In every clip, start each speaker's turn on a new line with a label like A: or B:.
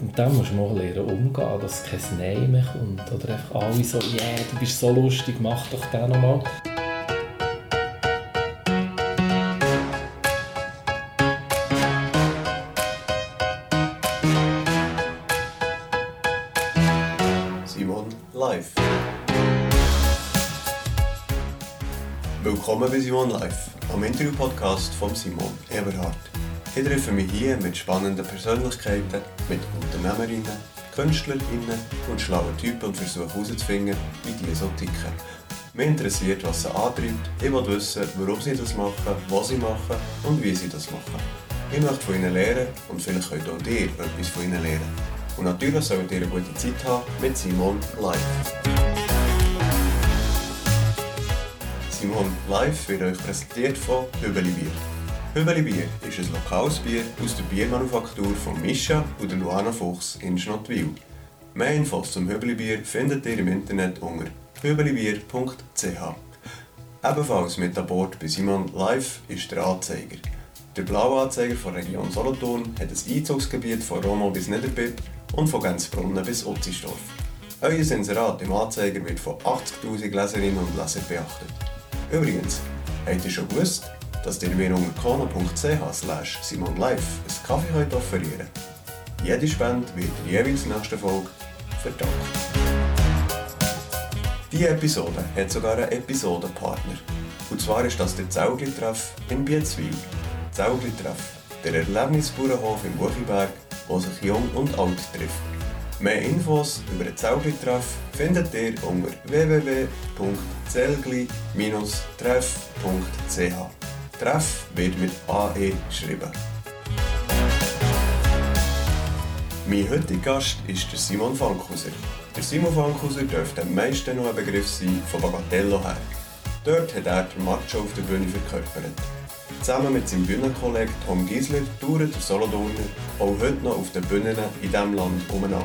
A: mit dem musst du mal lernen umgehen, dass kein Nein mehr kommt. Oder einfach alle so, yeah, du bist so lustig, mach doch den nochmal.
B: Simon live. Willkommen bei Simon Live, am Interview-Podcast von Simon Eberhardt. Ich treffe mich hier mit spannenden Persönlichkeiten, mit Unternehmerinnen, Künstlerinnen und schlauen Typen und versuche herauszufinden, wie die so ticken. Mich interessiert, was sie antreibt. Ich will wissen, warum sie das machen, was sie machen und wie sie das machen. Ich möchte von ihnen lernen und vielleicht könnt auch ihr etwas von ihnen lernen. Und natürlich sollt ihr eine gute Zeit haben mit Simon Live. Simon Live wird euch präsentiert von Hübeli Bier. Hübeli Bier ist ein lokales Bier aus der Biermanufaktur von Mischa und der Luana Fuchs in Schnottwil. Mehr Infos zum Hübeli Bier findet ihr im Internet unter hübelibier.ch. Ebenfalls mit an Bord bei Simon Live ist der Anzeiger. Der blaue Anzeiger von Region Solothurn hat ein Einzugsgebiet von Romo bis Niederbipp und von Gänzbrunnen bis Utzisdorf. Euer Inserat im Anzeiger wird von 80'000 Leserinnen und Lesern beachtet. Übrigens, habt ihr schon gewusst, dass ihr mir unter kono.ch simonlive einen Kaffee könnt offerieren Jede Spende wird in der jeweils nächsten Folge verdankt. Diese Episode hat sogar einen Episodenpartner. Und zwar ist das der Zaugli-Treff in Bietzwil. Zaugli-Treff, der Erlebnisbauernhof im Buchiberg, wo sich Jung und Alt trifft. Mehr Infos über den Zaugli-Treff findet ihr unter www.zelgli-treff.ch. Treff wird mit AE geschrieben. Mein heutiger Gast ist der Simon Fankhauser. Der Simon Fankhauser dürfte am meisten noch ein Begriff sein von Bagatello her. Dort hat er den Macho auf der Bühne verkörpert. Zusammen mit seinem Bühnenkollegen Tom Giesler touret der Solothurner auch heute noch auf den Bühnen in diesem Land umeinander.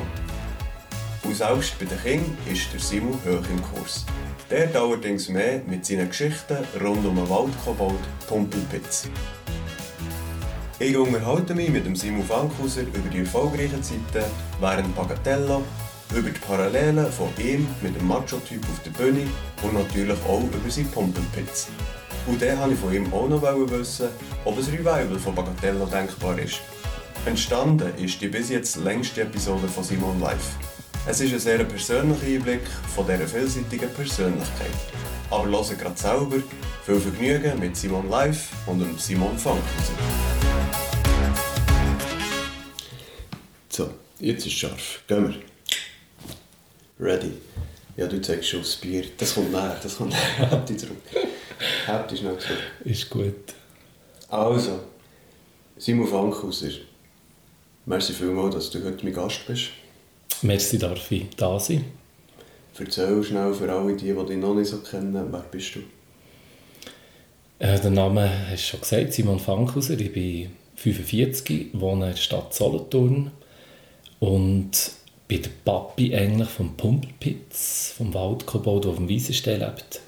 B: Und selbst bei den Kindern ist der Simon hoch im Kurs. Der allerdings mehr mit seinen Geschichten rund um den Waldkobold Pumpelpitz. Ich unterhalte mich mit dem Simon Fankhauser über die erfolgreichen Zeiten während Bagatello, über die Parallelen von ihm mit dem Macho-Typ auf der Bühne und natürlich auch über seinen Pumpelpitz. Und dann wollte ich von ihm auch noch wissen, ob ein Revival von Bagatello denkbar ist. Entstanden ist die bis jetzt längste Episode von Simon Live. Es ist ein sehr persönlicher Einblick von dieser vielseitigen Persönlichkeit. Aber hören gerade selber. Viel Vergnügen mit Simon Live und Simon Fankhauser. So, jetzt ist es scharf. Gehen wir. Ready. Ja, du zeigst schon aufs Bier. Das kommt näher, das kommt näher. Habt ihr zurück. Habt ihr schnell zurück.
A: Ist gut.
B: Also, Simon Fankhauser. Merci vielmals, dass du heute mein Gast bist.
A: Merci, darf ich da sein.
B: Erzähl schnell für alle, die, die dich noch nicht so kennen, wer bist du?
A: Äh, der Name hast du schon gesagt, Simon Fankhauser. Ich bin 45, wohne in der Stadt Solothurn und bin der Papi eigentlich vom Pumpelpitz, vom Waldkobold, der auf dem Wiesenstein lebt.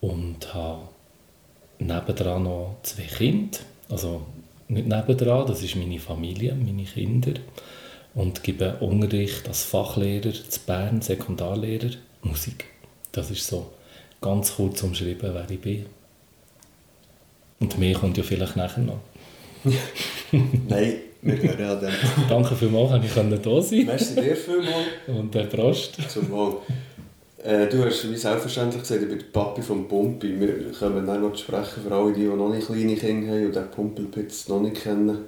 A: Und habe nebendran noch zwei Kinder. Also nicht nebendran, das ist meine Familie, meine Kinder. Und gebe Unterricht als Fachlehrer zu Bern, Sekundarlehrer, Musik. Das ist so ganz kurz umschrieben, wer ich bin. Und mehr kommt ja vielleicht nachher noch.
B: Nein, wir hören an dem.
A: Danke vielmals, dass ich da sein
B: Merci dir vielmals.
A: Und der Prost.
B: Zum Wohl. Äh, du hast wie selbstverständlich gesagt, ich bin der Papi vom Pumpi. Wir können dann noch sprechen für alle, die, die noch nicht kleine Kinder haben und den Pumpelpitz noch nicht kennen.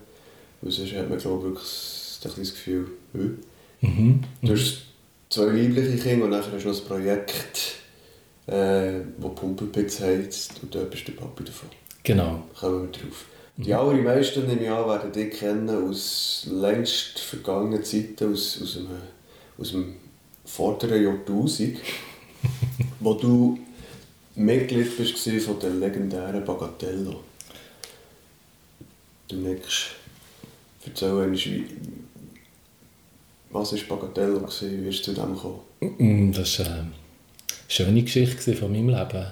B: Weil sonst hat man, glaube ich, wirklich ein das Gefühl, hm.
A: Mhm.
B: Du hast zwei weibliche Kinder und nachher hast du noch ein Projekt, äh, das Pumpelpitz heisst und dort bist du der Papi davon.
A: Genau.
B: kommen wir drauf. Die allermeisten, nehme ich an, werden dich kennen aus längst vergangenen Zeiten, aus, aus, einem, aus dem vorderen Jahrtausend, wo du Mitglied bist von der legendären Bagatello. Du nickst. Erzähl uns, wie, was war Bagatello? gewesen? Wie bist du zu dem gekommen?
A: Mm, Das war eine schöne Geschichte von meinem Leben.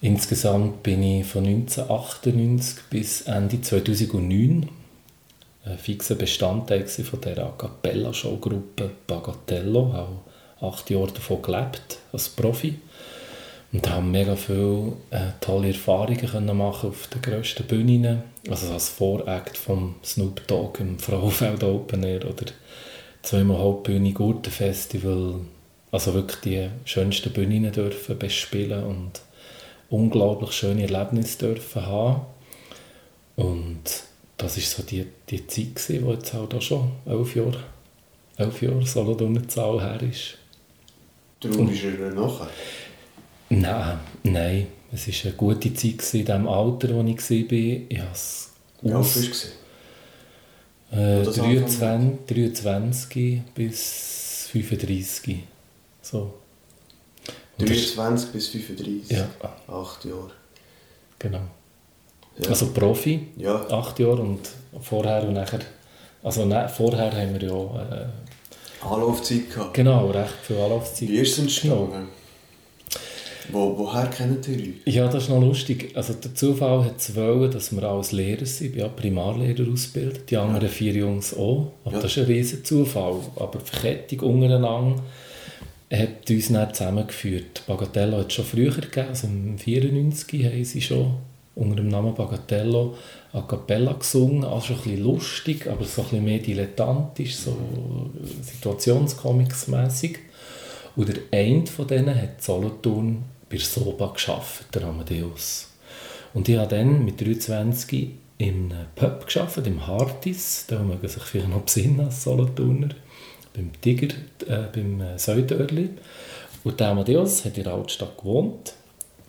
A: Insgesamt bin ich von 1998 bis Ende 2009 ein fixer Bestandteil von dieser A Cappella-Show-Gruppe Bagatello. Auch acht Jahre davon gelebt, als Profi. Und haben mega viele äh, tolle Erfahrungen können machen auf den grössten Bühnen. Also als Voract vom Snoop Dogg im Frauenfeld Open Air oder zweimal Hauptbühne Gurtenfestival. Also wirklich die schönsten Bühnen dürfen bespielen und unglaublich schöne Erlebnisse dürfen haben. Und das war so die, die Zeit, die jetzt halt auch schon elf Jahre, elf Jahre Solothurner-Zahl her ist.
C: Darum bist du nachher?
A: Nein, nein. Es war eine gute Zeit in dem Alter, wo ich war. Ich habe es
C: Wie alt warst du?
A: äh, 23, 23 bis 35. So. Und das-
C: 23 bis 35?
A: Ja.
C: Acht Jahre.
A: Genau.
C: Ja.
A: Also Profi,
C: ja.
A: acht Jahre und vorher und nachher. Also ne, vorher haben wir ja äh,
C: Anlaufzeit gehabt.
A: genau recht viel Anlaufzeit.
C: Wie ist es entstanden? Wo, woher kennt ihr euch?
A: Ja, das ist noch lustig. Also der Zufall hat es wollen, dass wir als Lehrer sind. Ja Primarlehrer ausgebildet, die anderen vier Jungs auch. Aber
C: Ja.
A: das ist ein riesen Zufall. Aber die Verkettung untereinander hat uns dann zusammengeführt. Bagatello hat es schon früher gegeben, also im 94 haben sie schon unter dem Namen Bagatello a cappella gesungen. Also schon ein bisschen lustig, aber so ein bisschen mehr dilettantisch, so situationscomics-mässig. Und der eine von denen hat Solothurn bei der Soba gearbeitet, der Amadeus. Und ich habe dann mit 23 in einem Pub gearbeitet, im Hartis. Da mögen sich vielleicht noch besinnen als Solothurner. Beim Tiger, äh, beim äh, Säudörli. Und der Amadeus hat in der Altstadt gewohnt.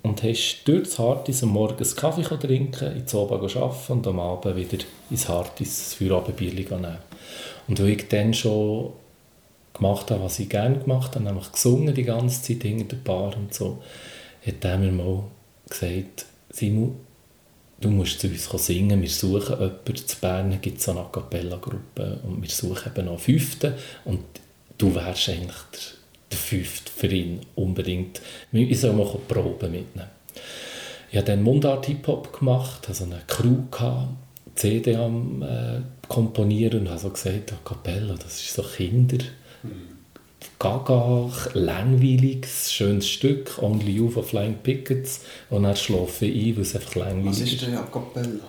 A: Und hast durch das Hartis am Morgen einen Kaffee trinken, in Soba arbeiten und am Abend wieder ins Hartis das Feierabendbier nehmen. Und weil ich dann schon gemacht habe, was ich gerne gemacht habe, nämlich gesungen die ganze Zeit hinter der Bar und so, hat er mir mal gesagt, Simon, du musst zu uns singen, wir suchen jemanden, zu Bern gibt es so eine A Cappella-Gruppe und wir suchen eben noch einen Fünften und du wärst eigentlich der, der Fünfte für ihn unbedingt. Ich soll mal Proben mitnehmen. Ich habe dann Mundart-Hip-Hop gemacht, also eine Crew gehabt, CD am äh, komponieren und habe so gesagt, A Cappella, das ist so Kinder, gaga, langweiliges, schönes Stück, Only You von Flying Pickets und dann schlafe ich ein, weil es einfach langweilig
C: Was ist denn A Cappella?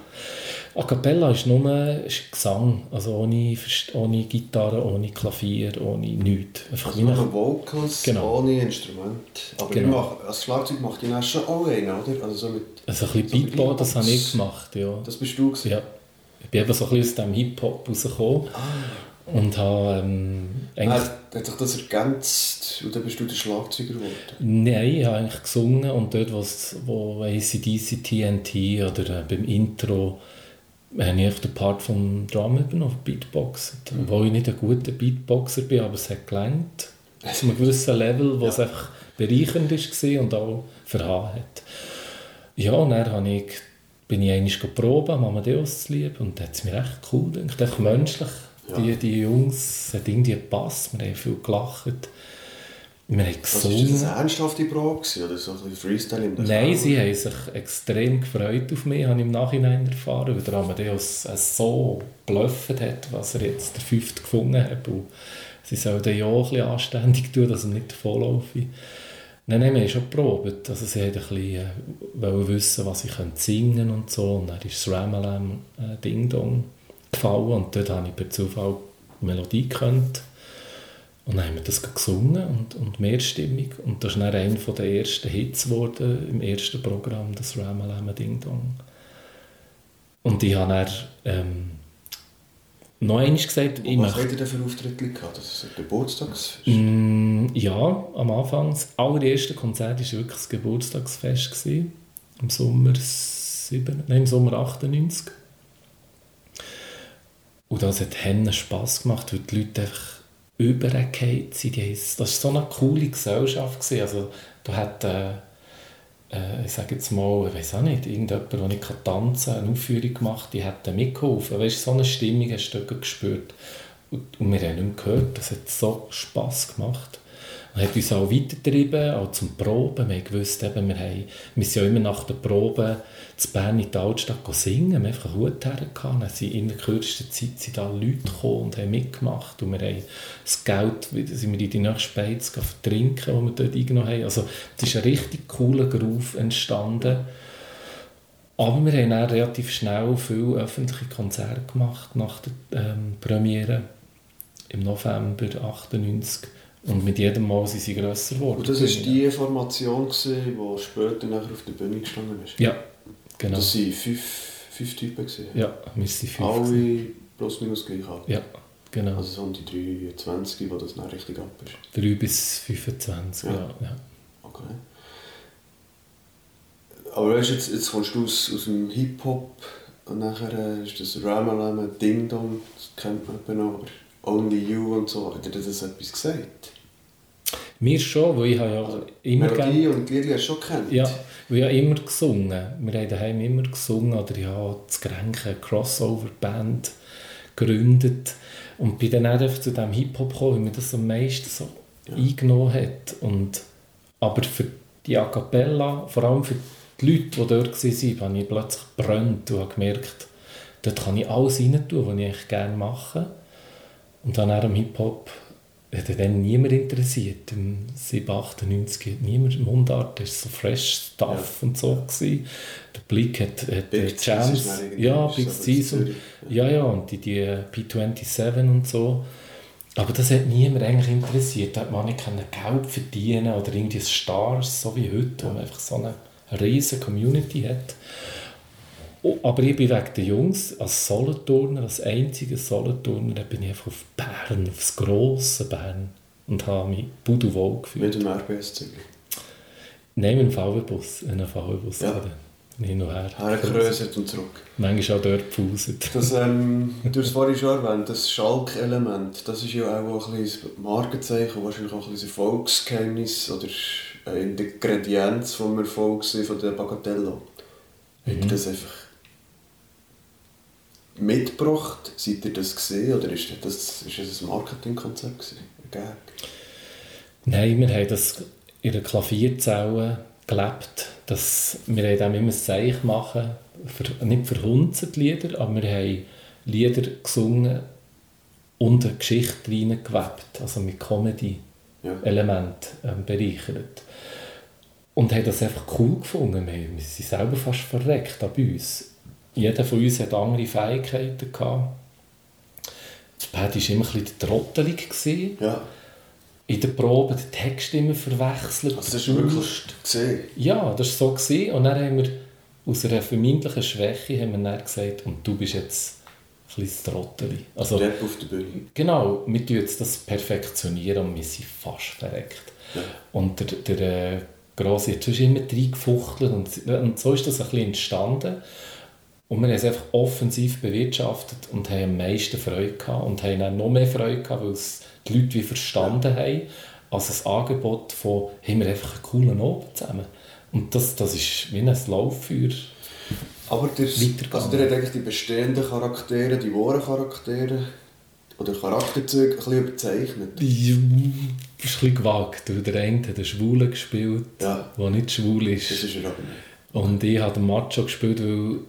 A: A Cappella ist nur ist Gesang, also ohne, ohne Gitarre, ohne Klavier, ohne nichts. Einfach
C: Also nur Vocals
A: Genau.
C: ohne Instrument. Aber
A: Genau.
C: ihr macht, als Schlagzeug macht ihr dann schon auch einen, oder? Also so mit,
A: also ein bisschen
C: so
A: Beatbox, das habe ich gemacht, ja.
C: das bist du gewesen?
A: ja. Ich bin eben so ein bisschen aus dem Hip-Hop rausgekommen und habe ähm, eigentlich...
C: Ah, hat sich das ergänzt und dann bist du der Schlagzeuger geworden?
A: Nein, ich habe eigentlich gesungen und dort, wo's- wo ACDC, TNT oder äh, beim Intro habe ich den Part vom Drum übernommen, Beatbox. Obwohl ich nicht ein guter Beatboxer bin, aber es hat gelangt. Zu einem gewissen Level, wo es einfach bereichernd war und auch verhauen hat. Ja, und dann habe ich, bin ich einmal geprobt, am Amadeus zu lieben und da hat es mir echt cool gedacht, echt menschlich.
C: Ja.
A: Die, die Jungs, hat irgendwie gepasst, wir haben viel gelacht. Wir haben
C: Was war
A: gesungen.
C: das eine ernsthafte Probe oder so ein Freestyle im
A: Nein,
C: Dachau?
A: sie haben sich extrem gefreut auf mich, habe ich im Nachhinein erfahren, weil der Amadeus es so geblufft hat, was er jetzt der Fünfte gefunden hat. Und sie sollen ja auch ein bisschen anständig tun, dass er nicht davonlaufe. Nein, nein, wir haben schon geprobt. Also sie wollten ein bisschen äh, wissen, was ich singen könnte und so. Und dann ist das Ramalam äh, Ding Dong gefallen und dort habe ich per Zufall die Melodie gekannt. Und dann haben wir das gesungen und, und mehrstimmig. Und das ist dann einer der ersten Hits geworden im ersten Programm, das Ramalama Ding Dong. Und ich habe dann ähm, noch einmal gesagt, ich
C: Was habt ihr denn für Auftritte gehabt? Das ist ein Geburtstagsfest?
A: Mm, ja, am Anfang. Das allererste Konzert war wirklich das Geburtstagsfest. Gewesen, Im Sommer 7, nein, im Sommer 98. Und das hat Hennen Spass gemacht, weil die Leute einfach übergefallen sind. Das war so eine coole Gesellschaft. Also, da hat, äh, äh, ich sage jetzt mal, ich weiß auch nicht, irgendjemand, der nicht tanzen kann, eine Aufführung gemacht, die hat mitgeholfen. Weißt, so eine Stimmung hast du gespürt. Und, und wir haben nicht gehört. Das hat so Spass gemacht. Und hat uns auch weitergetrieben, auch zum Proben. Wir wussten wir, wir sind ja immer nach der Probe zu Bern in die Altstadt singen. Wir haben einfach einen Hut sind in der kürzesten Zeit sind da Leute gekommen und haben mitgemacht. Und wir haben das Geld, sind wir in die nächste Beiz vertrinken, die wir dort eingenommen haben. Also es ist ein richtig cooler Groove entstanden. Aber wir haben dann relativ schnell viele öffentliche Konzerte gemacht nach der ähm, Premiere im November 1998. Und mit jedem Mal sind sie grösser geworden.
B: Und das war die Formation, die später nachher auf der Bühne gestanden ist?
A: Ja, genau.
B: Das waren fünf, fünf Typen? Gewesen.
A: Ja, sind fünf.
B: Alle plus minus gleich alt?
A: Ja, genau.
B: Also so um die 23, wo das dann richtig ab ist?
A: 3 bis 25, ja. ja.
B: Okay. Aber weißt, jetzt, jetzt kommst du aus, aus dem Hip-Hop und nachher äh, ist das Ramalama Ding Dong, das kennt man noch, aber Only You und so, hat dir das etwas gesagt?
A: Mir schon, weil ich habe ja also,
B: immer... Melodie gern, und Lieder hast du schon kennt?
A: Ja, weil ich habe immer gesungen. Wir haben daheim immer gesungen oder ich habe das Grenke Crossover-Band gegründet und bin dann einfach zu diesem Hip-Hop gekommen, weil mir das am meisten so ja. eingenommen hat. Und, aber für die A Cappella, vor allem für die Leute, die dort waren, habe ich plötzlich gebrannt und habe gemerkt, dort kann ich alles rein tun, was ich gerne mache. Und dann am Hip-Hop hat dann niemand interessiert. Im 7, 98 hat niemand Mundart, das war so fresh Stuff ja. und so. Gewesen. Der Blick hat, hat Big Jams, ja, Big Season, ja, ja, und die, die P27 und so. Aber das hat niemand eigentlich interessiert. Da hat man nicht Geld verdienen oder irgendwie Stars, so wie heute, wo man einfach so eine riesige Community hat. Oh, aber ich bin wegen der Jungs als Solothurner, als einziger Solothurner, bin ich einfach auf Bern, aufs grosse Bern und habe mich pudelwohl gefühlt.
B: Mit dem RBS-Zügel?
A: Nein, mit dem VW-Bus. Einen VW-Bus.
B: Ja.
A: Hin und her.
B: Hergekröset und zurück.
A: Manchmal auch dort gepauset.
B: Das, ähm, du hast es vorhin schon erwähnt, das Schalk-Element, das ist ja auch ein bisschen Markenzeichen, wahrscheinlich auch ein bisschen Erfolgsgeheimnis oder eine Ingredienz vom Erfolg von der Bagatello. Mhm. Das einfach mitgebracht? Seid ihr das gesehen oder ist das, ist das ein Marketingkonzept
A: Nein, wir haben das in einer Klavierzelle gelebt, dass wir haben immer ein Zeichen machen, für, nicht für Hunde Lieder, aber wir haben Lieder gesungen und eine Geschichte reingewebt, also mit Comedy-Elementen ähm, bereichert. Und haben das einfach cool gefunden. Wir, wir sind selber fast verreckt bei uns jeder von uns hat andere Fähigkeiten gehabt. Das Paddy war immer ein bisschen trottelig.
B: Ja.
A: In der Probe den Text immer verwechselt.
B: Also das ist wirklich gesehen?
A: Ja, das war so. Gewesen. Und dann haben wir aus einer vermeintlichen Schwäche haben wir dann gesagt, und du bist jetzt ein bisschen Trotteli.
B: Also, Rap auf der Bühne.
A: Genau, wir tun jetzt das perfektionieren und wir sind fast verreckt. Ja. Und der, der äh, Grosse hat immer reingefuchtelt und, und so ist das ein bisschen entstanden. Und wir haben es einfach offensiv bewirtschaftet und haben am meisten Freude gehabt und haben dann noch mehr Freude gehabt, weil es die Leute wie verstanden haben, als das Angebot von, haben wir einfach einen coolen Abend zusammen. Und das, das ist wie ein Lauffeuer.
B: Aber der, also der hat eigentlich die bestehenden Charaktere, die wahren Charaktere oder Charakterzüge ein bisschen überzeichnet.
A: Ja, das ist ein bisschen gewagt. Der eine hat einen Schwulen gespielt,
B: ja.
A: der nicht schwul ist.
B: Das ist er aber nicht.
A: Und ich habe den Macho gespielt, weil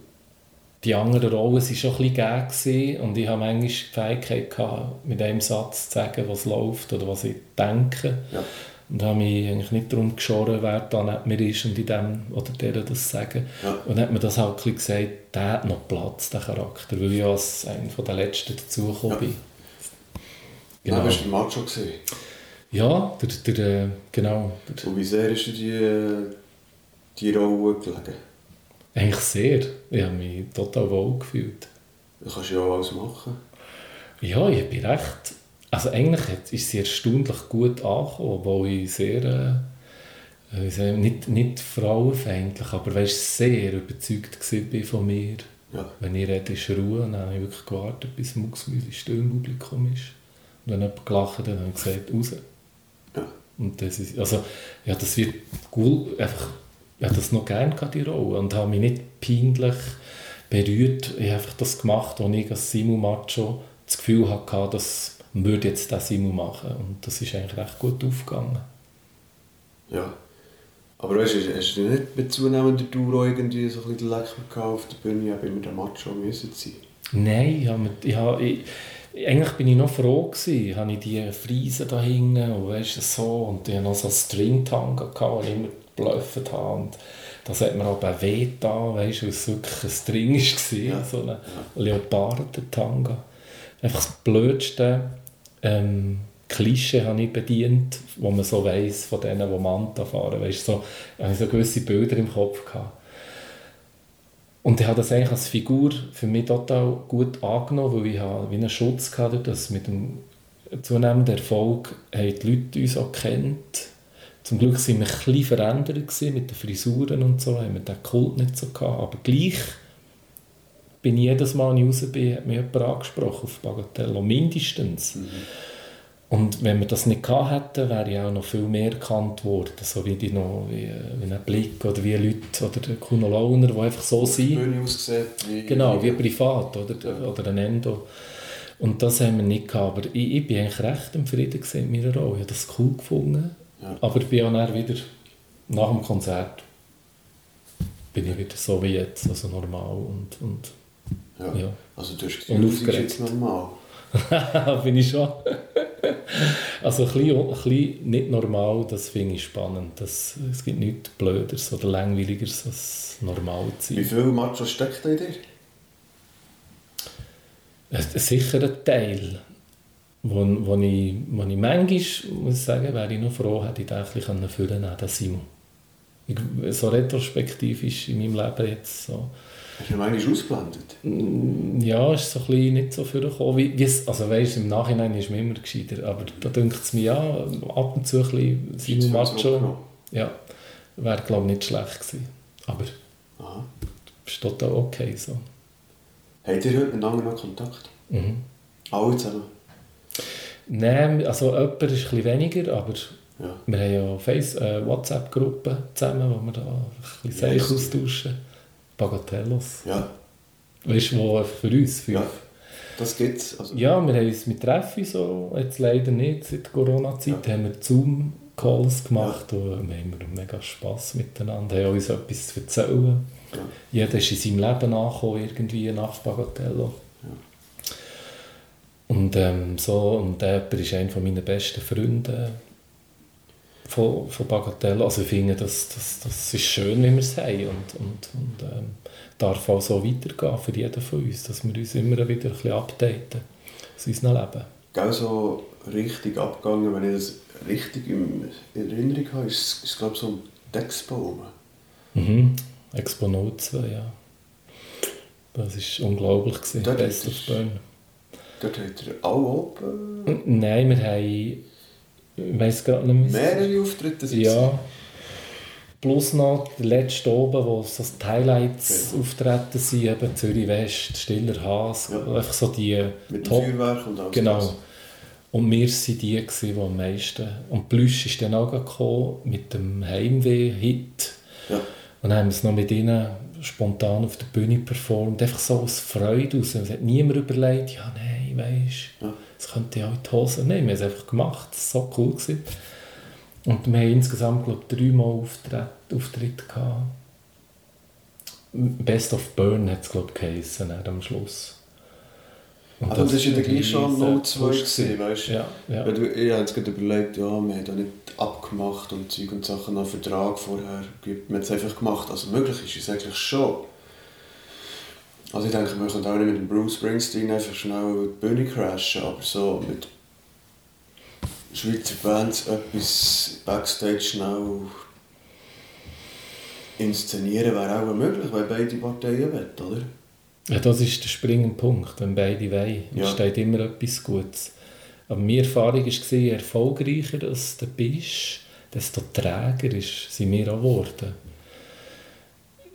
A: die anderen Rollen waren schon ein bisschen und ich hatte manchmal die Fähigkeit, gehabt, mit einem Satz zu sagen, was läuft oder was ich denke.
B: Ja.
A: Und habe mich eigentlich nicht darum geschoren, wer da neben mir ist und in dem oder der das sagen.
B: Ja.
A: Und dann hat mir das halt gesagt, der hat noch Platz, der Charakter, weil ich als einer der Letzten dazugekommen ja. bin.
B: Genau. Dann bist du Macho gesehen.
A: Ja, der, der, äh, genau.
B: Der, und wie sehr ist dir die, die Rolle gelegen?
A: Eigentlich sehr. Ich habe mich total wohl gefühlt.
B: Du kannst ja auch alles machen.
A: Ja, ich bin recht... Also eigentlich ist sie erstaunlich gut angekommen, obwohl ich sehr... Äh, nicht, nicht frauenfeindlich, aber weißt, sehr überzeugt war von mir.
B: Ja.
A: Wenn ich rede, ist Ruhe. Dann habe ich wirklich gewartet, bis Mucksmüsi still im Publikum ist. Und wenn jemand gelacht hat, dann habe ich gesagt, raus.
B: Ja.
A: Und das ist, also, ja, das wird cool, einfach ich habe das noch gerne die Rolle und habe mich nicht peinlich berührt. Ich habe einfach das gemacht, wo ich als Simu Macho das Gefühl hatte, dass würde jetzt das Simu machen und das ist eigentlich recht gut aufgegangen.
B: Ja. Aber weißt du, hast du nicht mit zunehmender Dauer irgendwie so ein bisschen Leck auf der Bühne, eben immer der Macho müssen sein?
A: Nein, ich habe, ich habe, ich, eigentlich bin ich noch froh gewesen, habe ich die Friesen da hinten und weißt so, und ich hatte noch so Stringtanga, den ich immer geblufft habe und das hat mir aber weh da, weißt du, weil es wirklich ein String war,
B: Ja.
A: so ein Leoparden-Tanga. Einfach das blödste ähm, Klischee habe ich bedient, wo man so weiss von denen, die Manta fahren. Weißt, so, ich hatte so gewisse Bilder im Kopf. Gehabt. Und ich habe das eigentlich als Figur für mich total gut angenommen, weil ich habe wie einen Schutz hatte, dass mit dem zunehmenden Erfolg haben die Leute uns auch kennt. Zum Glück waren wir ein bisschen verändert mit den Frisuren und so, haben wir den Kult nicht so gehabt, aber gleich bin ich jedes Mal, wenn ich raus bin, hat mich jemand angesprochen auf Bagatello, mindestens. Und wenn wir das nicht gehabt hätten, wäre ich auch noch viel mehr erkannt worden, so wie, die noch, wie, wie ein Blick oder wie Leute oder der Kuno Launer, die einfach so
B: Die
A: sind.
B: Bühne ausgesehen, wie...
A: Genau, wie privat oder,
B: Ja.
A: oder ein Endo. Und das haben wir nicht gehabt. Aber ich, ich bin eigentlich recht im Frieden mit meiner Rolle. Ich habe das cool gefunden.
B: Ja.
A: Aber ich bin auch dann wieder nach dem Konzert bin ich wieder so wie jetzt, also normal und, und
B: Ja.
A: ja.
B: Also du hast gesagt,
A: aufgeregt.
B: jetzt normal.
A: bin ich schon. also ein bisschen, ein bisschen nicht normal, das finde ich spannend. Das, es gibt nichts Blöderes oder Langweiligeres als normal zu
B: Wie
A: sein.
B: viel Macho steckt in dir?
A: Sicher ein Teil, wo, wo, ich, wo ich manchmal, muss ich sagen, wäre ich noch froh, hätte ich den ein bisschen füllen können, den Simon. Ich, so retrospektiv in meinem Leben jetzt so.
B: Hast du ihn manchmal ausgeblendet?
A: Ja, ist so ein bisschen nicht so vorgekommen. Wie, wie es, also weißt, im Nachhinein ist mir immer gescheiter, aber da denkt es mir, ja, ab und zu ein bisschen Simon Macho, ja, wäre glaube ich nicht schlecht gewesen. Aber
B: Aha.
A: ist total okay so.
B: Habt ihr heute miteinander noch Kontakt?
A: Mhm.
B: Alle zusammen?
A: Nein, also jemand ist ein bisschen weniger, aber
B: Ja.
A: wir haben ja Face, äh, WhatsApp-Gruppen zusammen, wo wir da ein bisschen
B: die?
A: austauschen. Bagatellos.
B: Ja.
A: Weißt du, wo für uns fünf?
B: Ja. Das gibt's. Also,
A: Ja, wir haben uns mit Treffen so, jetzt leider nicht, seit Corona-Zeit
B: Ja.
A: haben wir Zoom-Calls gemacht und wir haben mega Spass miteinander, haben uns etwas zu erzählen.
B: Ja.
A: Jeder ist in seinem Leben angekommen, irgendwie nach Bagatello. Und ähm, so, und der ist einer meiner besten Freunde von, von Bagatello. Also ich finde, das, das, das ist schön, wie wir es haben und, und, und ähm, darf auch so weitergehen für jeden von uns, dass wir uns immer wieder ein bisschen updaten aus unserem Leben.
B: Gell, so richtig abgegangen, wenn ich das richtig in Erinnerung habe, ist es, glaube ich, so ein Dexbaum.
A: Mhm. Expo 02, ja. Das war unglaublich. Gewesen. Best of
B: er-
A: Bern.
B: Dort hat er alle oben
A: Nein, wir haben... Ich weiss gerade nicht mehr.
B: mehrere Auftritte. sind
A: Ja. Plus noch der letzte oben, wo so die Highlights
B: Genau.
A: auftreten sind, eben Zürich West, Stiller Haas,
B: Ja.
A: einfach so die
B: Mit
A: Top.
B: Feuerwerk und alles.
A: Genau. Und wir waren die, gewesen, die am meisten... Und Plüsch ist dann auch gekommen mit dem Heimweh-Hit.
B: Ja.
A: Und haben es noch mit ihnen spontan auf der Bühne performt. Einfach so aus Freude aus. Es hat niemand überlegt, ja, nein, weisst
B: Ja.
A: das könnte ja in die Hose. Nein, wir haben es einfach gemacht. Das war so cool. Gewesen. Und wir haben insgesamt, glaube ich, dreimal Auftritt, Auftritte gehabt. Best of Burn hat es, glaube ich, geheissen, am Schluss. Und
B: Aber das war ja gleich schon
A: riesen
B: 02
A: Push
B: gewesen, weißt du?
A: Ja, ja.
B: Weil du- Ich habe jetzt gerade überlegt, ja, wir haben da nicht abgemacht und Zeug und Sachen nach Vertrag vorher. Wir haben es einfach gemacht. Also möglich ist es eigentlich schon. Also ich denke, wir können auch nicht mit dem Bruce Springsteen einfach schnell die Bühne crashen, aber so mit Schweizer Bands etwas Backstage schnell inszenieren wäre auch möglich, weil beide Parteien wollen, oder?
A: Ja, das ist der springende Punkt, wenn beide wollen.
B: Ja.
A: entsteht immer etwas Gutes. Aber meine Erfahrung war, je erfolgreicher du bist, desto träger ist, sind wir auch geworden.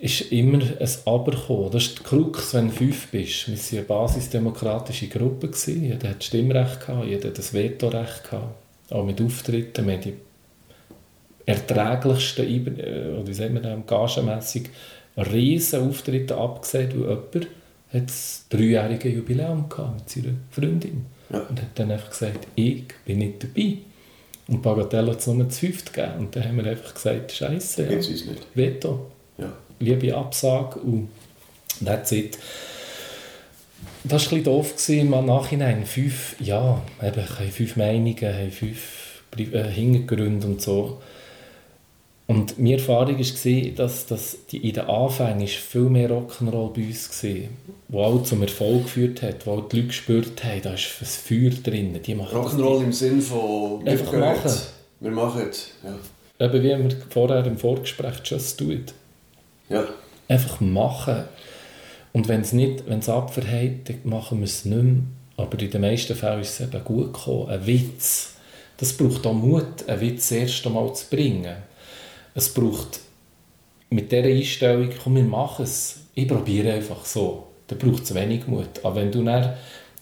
A: Ist immer ein Aber gekommen. Das ist die Krux, wenn du fünf bist. Wir waren eine basisdemokratische Gruppe. gewesen. Jeder hat Stimmrecht, gehabt, jeder hat das Vetorecht. Gehabt. Auch mit Auftritten. Wir die erträglichsten, äh, oder wie sagt man das, gagenmässig riesen Auftritte abgesehen, weil jemand hat das dreijährige Jubiläum gehabt mit seiner Freundin.
B: Ja.
A: Und hat dann einfach gesagt, ich bin nicht dabei. Und Bagatelle hat es nur zu fünft gegeben. Und dann haben wir einfach gesagt, Scheiße, ja.
B: Geht's uns nicht.
A: Veto.
B: Ja.
A: Liebe Absage und that's it. Das war ein bisschen doof gewesen, im Nachhinein. Fünf, ja, eben, ich habe fünf Meinungen, habe fünf äh, Hintergründe und so. Und meine Erfahrung war, dass, dass die, in den Anfängen ist viel mehr Rock'n'Roll bei uns war, wo auch zum Erfolg geführt hat, wo auch die Leute gespürt haben, da ist ein Feuer drin.
B: Rock'n'Roll im Sinn von...
A: Einfach machen.
B: Wir machen es. Ja.
A: Eben wie wir vorher im Vorgespräch «Just do it».
B: Ja.
A: Einfach machen. Und wenn es nicht, wenn es abverhält, dann machen wir es nicht mehr. Aber in den meisten Fällen ist es eben gut gekommen. Ein Witz, das braucht auch Mut, einen Witz das erste zu bringen. Es braucht mit dieser Einstellung, komm, wir machen es. Ich probiere einfach so. Dann braucht es wenig Mut. Aber wenn du dann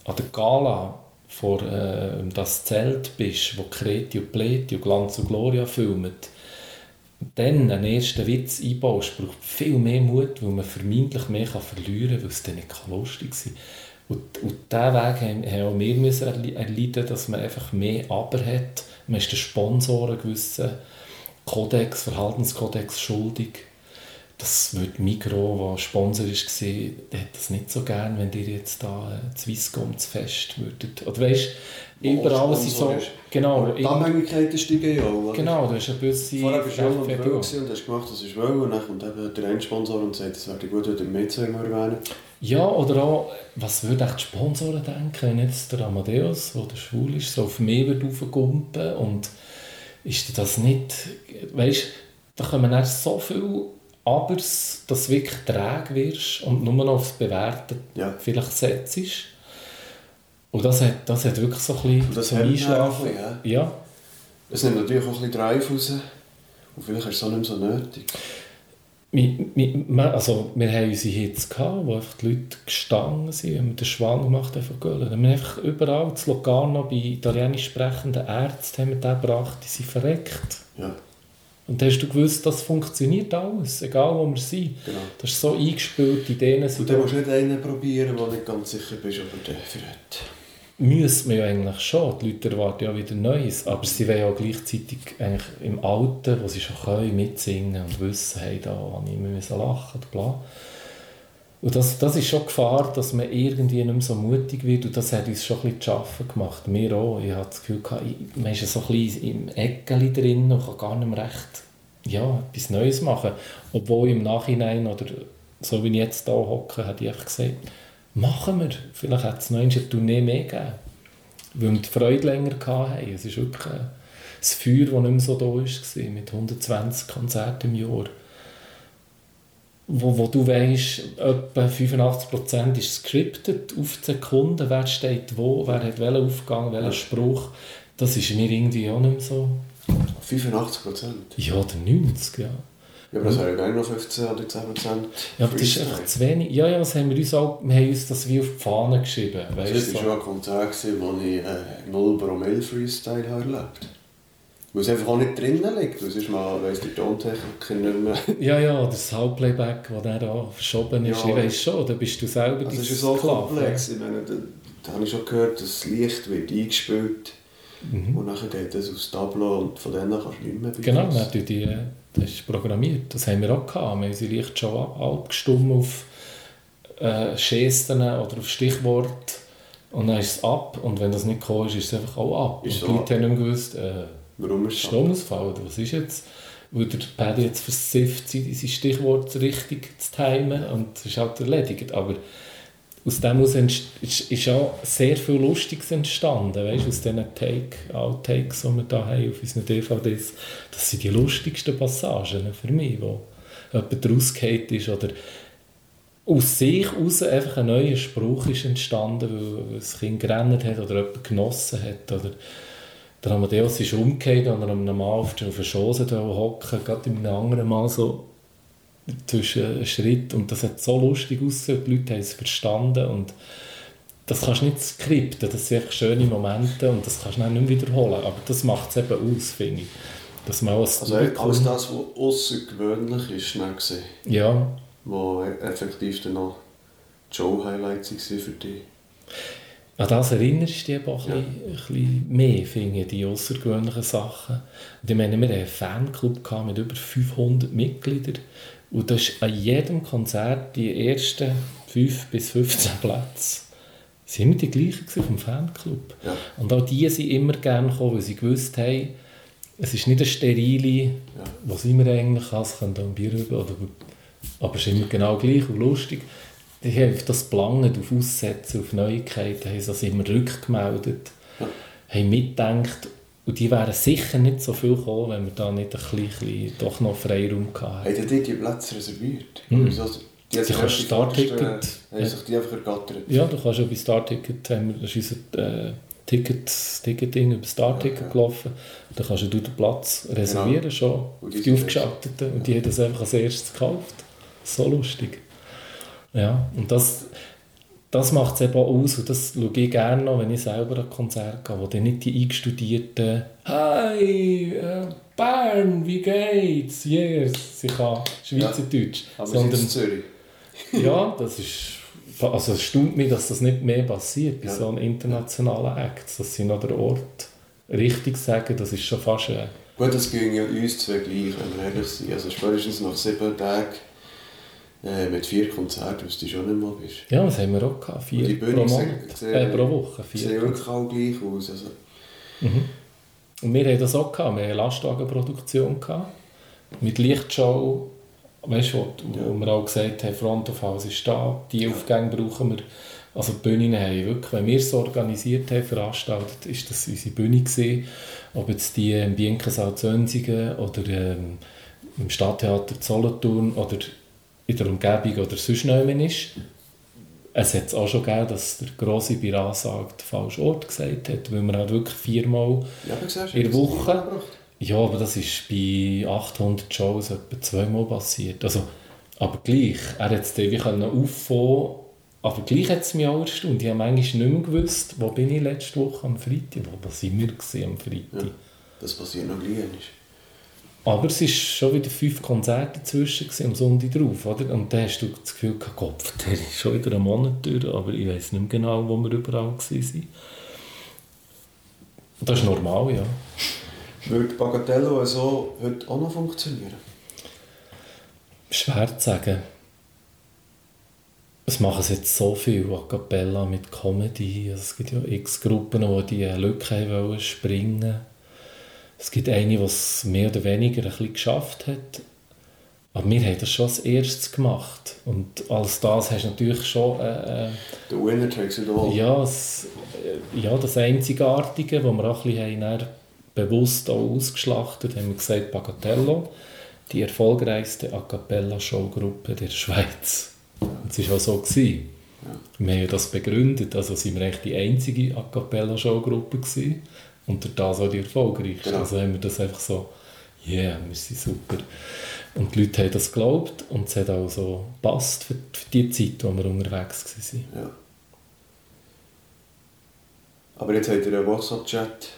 A: an der Gala vor äh, das Zelt bist, wo Kreti und Pleti und Glanz und Gloria filmen, dann einen ersten Witz einbaust, braucht viel mehr Mut, weil man vermeintlich mehr kann verlieren kann, weil es dann nicht lustig sein kann. Und, und diesen Weg haben, haben auch wir müssen erle- erleiden, dass man einfach mehr Aber hat. Man ist den Sponsoren gewissen Kodex, Verhaltenskodex schuldig. Das würde Migro, der Sponsor war, der hat das nicht so gern, wenn ihr jetzt da äh, Swisscom zu fest würdet. Oder weißt
B: Wo
A: überall sind so...
B: Ist.
A: Genau,
B: die
A: in-
B: Abhängigkeiten steigen ja auch.
A: genau, du hast eine gewisse
B: Vorher bist du jung und gewesen und hast gemacht, was du willst. Und dann kommt eben der eine Sponsor und sagt, es wäre gut, wenn du mehr zu erwähnen.
A: Ja, oder auch, was würden echt die Sponsoren denken, wenn jetzt der Amadeus, der schwul ist, so auf mich wird raufgumpen und ist das nicht, weißt da kommen dann so viel Abers, dass du wirklich träge wirst und nur noch aufs Bewerten
B: Ja.
A: vielleicht setzt. Und das hat, das hat wirklich so ein bisschen
B: das
A: Einschlafen.
B: bisschen,
A: Ja,
B: Es nimmt natürlich auch ein bisschen Drive raus. Und vielleicht ist es auch nicht mehr so nötig.
A: Wir, wir, also, wir haben unsere Hits gehabt, wo einfach die Leute gestanden sind, wir den Schwang gemacht haben von Gölen. Wir haben einfach überall, zu Locarno, bei italienisch sprechenden Ärzten haben wir den gebracht, die sind verreckt.
B: Ja,
A: Und dann hast du gewusst, das funktioniert alles, egal wo wir sind.
B: genau.
A: Das ist so eingespielt, Ideen sind
B: Und dann musst du nicht einen probieren, wo du nicht ganz sicher bist, ob er den verrät.
A: müsste man ja eigentlich schon. Die Leute erwarten ja wieder Neues. Aber sie wollen ja gleichzeitig eigentlich im Alten, wo sie schon können, mitsingen und wissen, hey, da habe ich immer müssen lachen bla. Und das, das ist schon Gefahr, dass man irgendwie nicht mehr so mutig wird. Und das hat uns schon ein bisschen zu arbeiten gemacht. Mir auch. Ich hatte das Gefühl, ich- man ist so ein bisschen im Eckeli drin und kann gar nicht mehr recht ja, etwas Neues machen. Obwohl im Nachhinein, oder so wie ich jetzt hier hocke, hätte ich einfach gesagt, machen wir. Vielleicht hat es noch eine Tournee mehr gegeben. Weil wir die Freude länger hatten. Es ist wirklich das Feuer, das nicht mehr so da war, mit 120 Konzerten im Jahr. Wo, wo du weißt, etwa 85% ist scripted, auf die Sekunde, wer steht wo, wer hat welchen Aufgang, welchen. Spruch. Das ist mir irgendwie auch nicht mehr so.
B: 85 Prozent.
A: Ja, oder 90, ja.
B: Ja, aber das wäre ja gerne noch 15 oder 10 Prozent.
A: Ja, aber das ist einfach zu wenig. Ja, ja, das haben wir uns auch, wir haben uns das wie auf die Fahne geschrieben.
B: Also
A: Weißt,
B: das war
A: so.
B: schon ein Konzert, gewesen, wo ich äh, 0 Promille Freestyle habe erlebt Weil es einfach auch nicht drinnen liegt. weil Sonst mal weiss der Tontechniker nicht mehr.
A: Ja, ja, das Halbplayback, das dann da verschoben ist.
B: Ja.
A: ich weiss schon, da bist du selber
B: Also es ist so
A: Sklave.
B: komplex. Ich meine, da, da habe ich schon gehört, das Licht wird eingespielt.
A: Mhm.
B: Und dann geht das aufs Tableau und von dann kannst du nicht mehr
A: Genau,
B: beeinflussen.
A: dann tut die, äh, das ist programmiert. Das haben wir auch gehabt. Wir haben unsere Licht schon ab- abgestimmt auf äh, Gesten oder auf Stichwort. Und dann ist es ab. Und wenn das nicht gekommen ist, ist es einfach auch ab.
B: Ist
A: und die Leute haben nicht mehr gewusst, äh,
B: Warum ist?
A: Stromausfall was ist jetzt? Weil der Paddy jetzt versifft, sein Stichwort richtig zu timen und es ist halt erledigt. Aber aus dem entst- ist, ist auch sehr viel Lustiges entstanden, weißt, aus diesen Take, Outtakes, die wir hier haben auf unseren DVDs. Das sind die lustigsten Passagen für mich, wo jemand rausgefallen ist oder aus sich heraus einfach ein neuer Spruch ist entstanden, weil, weil das Kind gerannt hat oder jemand genossen hat. Oder der Amadeus ist umgekehrt und er einem Mann auf der auf der Schoße hocken, gerade in einem anderen Mal so zwischen Schritt. Und das hat so lustig ausgesehen, die Leute haben es verstanden. Und das kannst du nicht skripten, das sind einfach schöne Momente und das kannst du dann nicht mehr wiederholen. Aber das macht es eben aus, finde ich. Dass man auch als
B: Also alles das, was außergewöhnlich ist, schnell gesehen.
A: Ja,
B: Wo effektiv dann noch die Show-Highlights waren für dich.
A: An das erinnerst du dich aber auch ein, bisschen, ein bisschen mehr, finde ich, die außergewöhnlichen Sachen. Und ich meine, wir hatten einen Fanclub mit über 500 Mitgliedern. Und das ist an jedem Konzert die ersten 5 bis 15 Plätze sind immer die gleichen vom Fanclub.
B: Ja.
A: Und auch die sind immer gerne gekommen, weil sie gewusst haben, es ist nicht eine sterile,
B: Ja.
A: was immer eigentlich kann, es könnte auch ein Bier über, oder, aber es ist immer genau gleich und lustig. Die haben auf das Planen, auf Aussetzen, auf Neuigkeiten, haben sie immer rückgemeldet,
B: Ja.
A: haben mitgedacht und die wären sicher nicht so viel gekommen, wenn wir da nicht ein bisschen, doch noch Freiraum gehabt hätten.
B: Haben die die Plätze reserviert? Wieso? Die die
A: Startticket-
B: vordersten- haben
A: ja.
B: sich die einfach ergattert.
A: Ja, du kannst ja bei Starticket, haben wir, das ist unser äh, Ticket, Ticketing über Starticket
B: Ja, ja.
A: gelaufen. Da kannst du den Platz reservieren schon,
B: Und
A: auf
B: die
A: die aufgeschalteten. Und die haben das einfach als erstes gekauft. So lustig. Ja, und das, das macht es eben aus. Und das schaue ich gerne noch, wenn ich selber an Konzert gehe, wo dann nicht die eingestudierten «Hi, äh, Bern, wie geht's?» Yes, ich kann Schweizerdeutsch.
B: Aber sie sind in Zürich.
A: Ja, das ist. Also es stimmt mich, dass das nicht mehr passiert bei
B: Ja.
A: so einem internationalen Act. Dass sie noch den Ort richtig sagen, das ist schon fast. Äh,
B: Gut, das ging ja uns zwei gleich, wenn wir ehrlich sind. Also spätestens nach sieben Tagen äh, mit vier Konzerten, was du schon nicht mal bist.
A: ja, das haben wir auch gehabt. Vier
B: die
A: pro,
B: Bühne
A: Monat,
B: sehen-
A: äh, pro Woche.
B: Sie sehen
A: Vier.
B: wirklich alle gleich aus. Also,
A: Mhm. Und wir haben das auch gehabt. Wir hatten eine Lastwagenproduktion gehabt, mit Lichtshow. Weißt du, wo, wo wir auch gesagt haben, Front of House ist da, die Aufgänge brauchen wir. Also die Bühnen haben wirklich, wenn wir es organisiert haben, veranstaltet, ist das unsere Bühne gewesen. Ob jetzt die im Bienkensaal Zönsigen oder ähm, im Stadttheater Solothurn oder in der Umgebung oder sonst jemand ist. Es hat es auch schon gegeben, dass der grosse bei Ansage den falschen Ort gesagt hat, weil man halt wirklich viermal
B: ja, siehst
A: In der Woche? ja, aber das ist bei 800 Shows etwa zweimal passiert. Also, aber gleich, er hat es dann wie können auffangen aber gleich hat es mich auch erstaunt. Ich habe manchmal nicht mehr gewusst, wo bin ich letzte Woche am Freitag, wo, wo sind wir gewesen am Freitag.
B: Ja. Das passiert noch gleich.
A: Aber es war schon wieder fünf Konzerte dazwischen am Sonntag drauf, oder? Und dann hast du das Gefühl Gott, der ist schon wieder ein Monat durch, aber ich weiß nicht mehr genau, wo wir überall waren. Das ist normal, ja.
B: Würde Bagatello so heute auch noch funktionieren?
A: Schwer zu sagen. Es machen jetzt so viel A Cappella mit Comedy. Also es gibt ja x Gruppen, die diese Lücke wollen springen Es gibt eine, die es mehr oder weniger ein bisschen geschafft hat. Aber wir haben das schon als erstes gemacht. Und als das hast du natürlich schon äh, äh,
B: Der Winner takes it all.
A: ja, das, äh, ja, das Einzigartige, das wir auch ein bisschen haben, bewusst auch ausgeschlachtet haben, wir gesagt, Bagatello, die erfolgreichste A Cappella-Showgruppe der Schweiz. Und es war auch so. Gewesen.
B: Ja.
A: Wir haben das begründet, also sind wir eigentlich die einzige A Cappella-Showgruppe gewesen und durch das auch die erfolgreichste.
B: Genau.
A: Also haben wir das einfach so, yeah, wir sind super. Und die Leute haben das geglaubt und es hat auch so gepasst für, für die Zeit, wo wir unterwegs waren.
B: Ja. Aber jetzt habt ihr einen WhatsApp-Chat.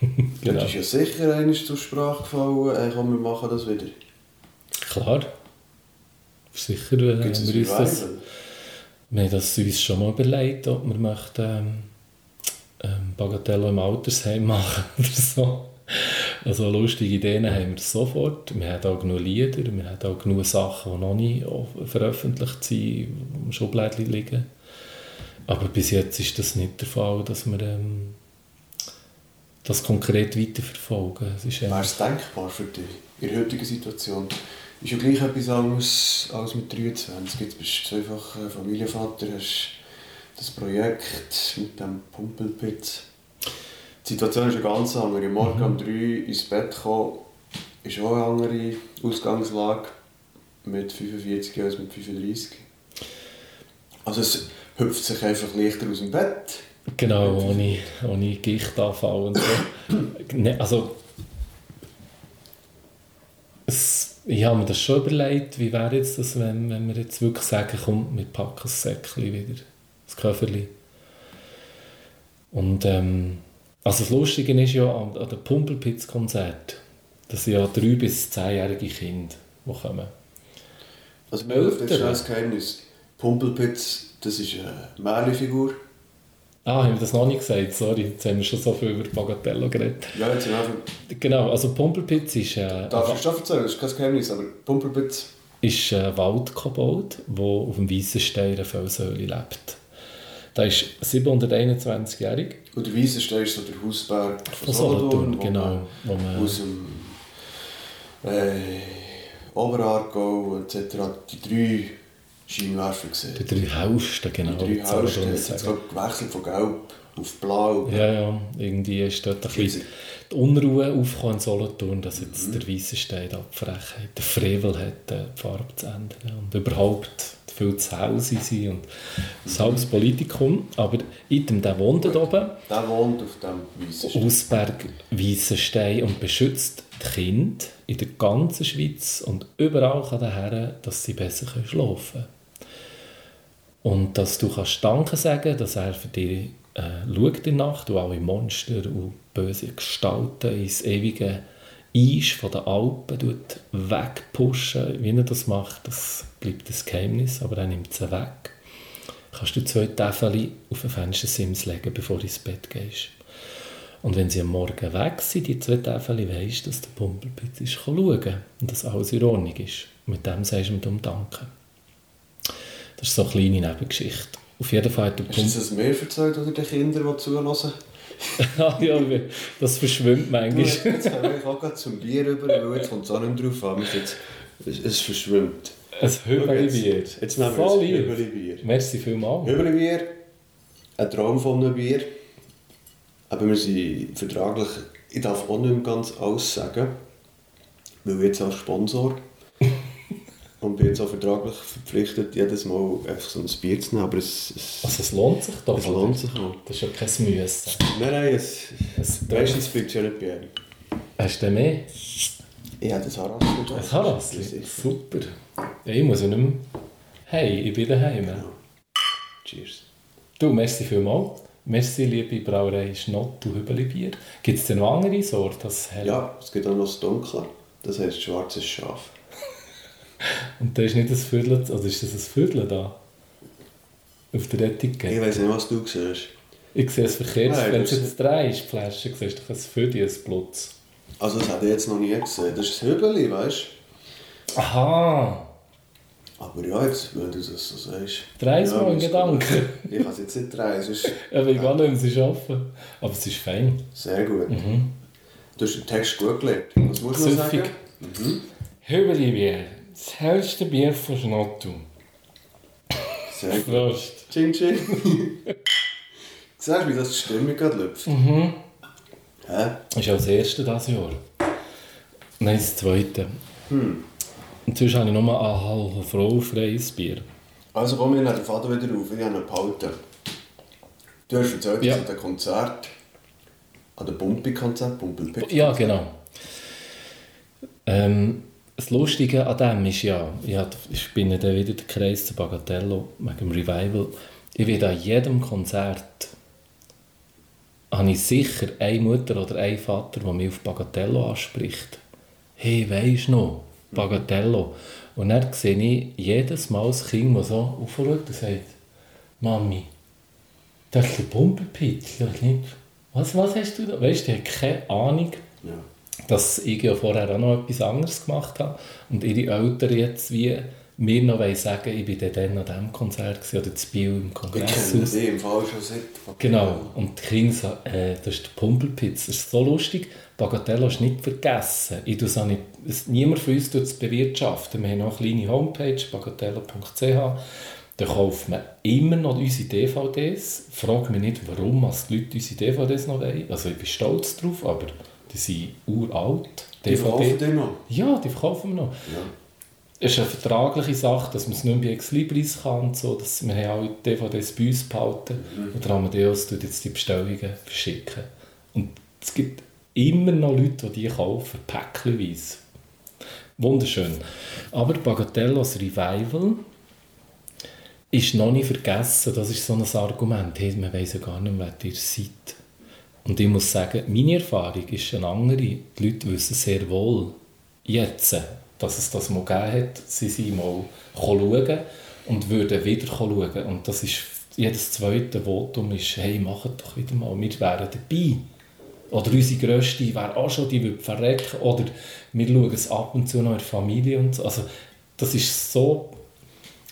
A: Genau.
B: Das ist ja sicher einmal zur Sprache gefallen. Hey, komm, wir machen das wieder.
A: Klar. Sicher äh, haben wir uns das, wir haben das uns schon mal überlegt, ob wir möchten, ähm, Bagatello im Altersheim machen oder so. Also lustige Ideen haben wir sofort. Wir haben auch genug Lieder, wir haben auch genug Sachen, die noch nicht veröffentlicht sind, die im Schublädchen liegen. Aber bis jetzt ist das nicht der Fall, dass wir ähm, das konkret weiterverfolgen. Es ist
B: Wäre es denkbar für dich in der heutigen Situation? Ist ja gleich etwas anderes als mit 23. Jetzt bist du zweifach äh, Familienvater, hast das Projekt mit dem Pumpelpitz. Die Situation ist ja ganz andere. Morgen
A: Mhm.
B: um 3 ins Bett kommen, ist auch eine andere Ausgangslage mit 45 als mit 35. Also es hüpft sich einfach leichter aus dem Bett.
A: Genau, ohne, ohne Gichtanfall und so. Ne, also, es, ich habe mir das schon überlegt, wie wäre jetzt das, wenn, wenn wir jetzt wirklich sagen, komm, wir packen das Säckchen wieder, das Köfferli. Und ähm, also das Lustige ist ja an, an den Pumpelpitz-Konzert, das sind ja drei- bis zehnjährige Kinder, die kommen.
B: Also das ist ein Geheimnis. Pumpelpitz, das ist eine Märchenfigur.
A: Ah, haben wir das noch nicht gesagt? Sorry, jetzt haben wir schon so viel über Bagatello geredet.
B: Ja, jetzt sind wir.
A: Genau, also Pumpelpitz ist, äh,
B: Darf ich schon erzählen? Das ist kein Geheimnis, aber Pumpelpitz...
A: ist ein Waldkobold, der auf dem Weissenstein in Felsöhle lebt. Der ist 721-jährig.
B: Und der Weissenstein ist so der Hausberg
A: Von Solothurn, genau. Wo
B: man Aus dem... Äh, Oberaargau etc. die drei Scheinwerfer gesehen.
A: die drei Hellsten, genau.
B: die drei Hälften. Jetzt gerade gewechselt von Gelb auf Blau.
A: Ja, ja, irgendwie ist dort ein bisschen die Unruhe aufgekommen in Solothurn, dass jetzt der Weissenstein da die Frechheit, der Frevel hat, äh, die Farbe zu ändern und überhaupt viel zu Hause sind und halbes Politikum. Aber item, der wohnt dort oben,
B: Der wohnt auf dem Weissenstein.
A: Ausberg Weissenstein und beschützt die Kinder in der ganzen Schweiz und überall kann der Herr, dass sie besser schlafen können. Und dass du kannst Danke sagen dass er für dich äh, schaut in der Nacht und alle Monster und böse Gestalten ins ewige Eis von den Alpen wegpushen. Wie er das macht, das bleibt ein Geheimnis, aber er nimmt sie weg. Kannst du zwei Täfel auf ein Fenstersims legen, bevor du ins Bett gehst. Und wenn sie am Morgen weg sind, die zwei Täfel, weisst du, dass der Pumpelpitz ist schauen kann und dass alles in Ordnung ist. Und mit dem sagst du ihm um Danke. Das ist so eine kleine Nebengeschichte. Auf jeden Fall hat der Pumpelpitz...
B: das mehr erzählt oder den Kindern, die zuhören?
A: Ah, ja, das verschwimmt
B: Du,
A: manchmal.
B: jetzt habe ich auch gerade zum Bier rüber, weil jetzt kommt es auch nicht mehr drauf an. Es, jetzt, es, es verschwimmt.
A: Höbeli-Bier.
B: Jetzt, nehmen wir ein
A: lieb.
B: Hübeli-Bier.
A: Merci vielmals.
B: Hübeli-Bier, ein Traum von einem Bier. Aber wir sind vertraglich, ich darf auch nicht mehr ganz alles sagen, weil jetzt als Sponsor und bin jetzt auch vertraglich verpflichtet, jedes Mal einfach so ein Bier zu nehmen, aber es, es,
A: Also es lohnt sich doch.
B: es
A: oder?
B: lohnt sich auch.
A: Das ist ja kein Müssen.
B: Nein, nein, es,
A: Es
B: meistens bleibt es ja nicht bei einem.
A: Hast du mehr?
B: Ich habe das Harassli da.
A: Ein Harassli?
B: Sicher.
A: Super. Ja, ich muss ja nicht mehr... Hey, ich bin daheim.
B: Cheers.
A: Du, merci vielmals. Merci, liebe Brauerei Schnott und Hübeli-Bier. Gibt es denn noch andere Sorten? als hell?
B: Ja, es gibt auch noch das Dunkle. Das heisst schwarzes Schaf.
A: Und da ist nicht ein Viertel, oder ist das ein Viertel da? Auf der
B: Ich
A: Etikette?
B: weiß nicht, was du siehst.
A: Ich sehe es verkehrt.
B: Nein,
A: Wenn
B: das-
A: du jetzt drehst, die Flasche, siehst du doch ein Viertel, ein Blutz.
B: Also, das habe ich jetzt noch nie gesehen. Das ist ein Hübeli, weißt
A: Aha!
B: Aber ja, jetzt, wenn du das so sagst.
A: Dreh's
B: ja,
A: mal in Gedanken.
B: Ich kann es jetzt nicht drehen, es ist
A: Aber ich kann nicht mehr arbeiten. Aber es ist fein.
B: sehr gut.
A: Mhm.
B: Du hast den Text gut gelernt. Was musst du sagen?
A: Hübeli-Bier. Das hellste Bier von Schnottu.
B: Sehr gut.
A: Prost.
B: Ching, ching. Siehst du, wie das die Stimmung gerade läuft?
A: Mhm.
B: Hä?
A: Das ist ja das erste dieses Jahr. Nein, das zweite.
B: Hm.
A: Und sonst habe ich nur alkoholfreies Bier.
B: Also komm, wir nehmen den Faden wieder auf. Ich habe ihn behalten. Du hast erzählt,
A: Ja.
B: dass an dem Konzert, an dem Pumpi-Konzert, Pumpelpitz.
A: Ja, genau. Ähm, das Lustige an dem ist ja, ja, ich spinne dann wieder den Kreis zu Bagatello wegen dem Revival. Ich werde an jedem Konzert habe ich sicher eine Mutter oder einen Vater, der mich auf Bagatello anspricht. Hey, weisst du noch? Bagatello. Und dann sehe ich jedes Mal das Kind, das so aufschaut und sagt, Mami, das ist ein Pumperpitz. Was, was hast du da? Weißt du, die hat keine Ahnung,
B: Ja.
A: dass ich ja vorher auch noch etwas anderes gemacht habe und ihre Eltern jetzt wie mir noch sagen, ich war dann an diesem Konzert gewesen, oder zu Biel im
B: Ich
A: Kongresshaus.
B: sie im Fall schon seit...
A: Genau, und die Kinder sagen, äh, das ist der Pumpelpitz. Das ist so lustig, Bagatello ist nicht vergessen. Ich tue nicht, es, niemand von uns tut es bewirtschaften. Wir haben noch eine kleine Homepage, bagatello.ch. Da kauft man immer noch unsere DVDs. Frag mich nicht, warum als die Leute unsere DVDs noch wollen. Also ich bin stolz drauf, aber die sind uralt.
B: Die verkaufen die noch?
A: Ja, die verkaufen wir noch.
B: Ja.
A: Es ist eine vertragliche Sache, dass man es nicht mehr bei Ex Libris kann und so, dass wir haben alle DVDs bei uns behalten und der Amadeus tut jetzt die Bestellungen verschicken. Und es gibt immer noch Leute, die die kaufen, päckchenweise. Wunderschön. Aber Bagatellos Revival ist noch nicht vergessen, das ist so ein Argument, hey, man weiss ja gar nicht, wer ihr seid. Und ich muss sagen, meine Erfahrung ist eine andere. Die Leute wissen sehr wohl, jetzt, dass es das mal gegeben hat. Sie sind mal schauen und würden wieder schauen. Und das ist jedes zweite Votum ist, hey, macht doch wieder mal, wir wären dabei. Oder unsere Grösste wäre auch schon, die würde verrecken. Oder wir schauen es ab und zu noch in der Familie und so. Also, das ist so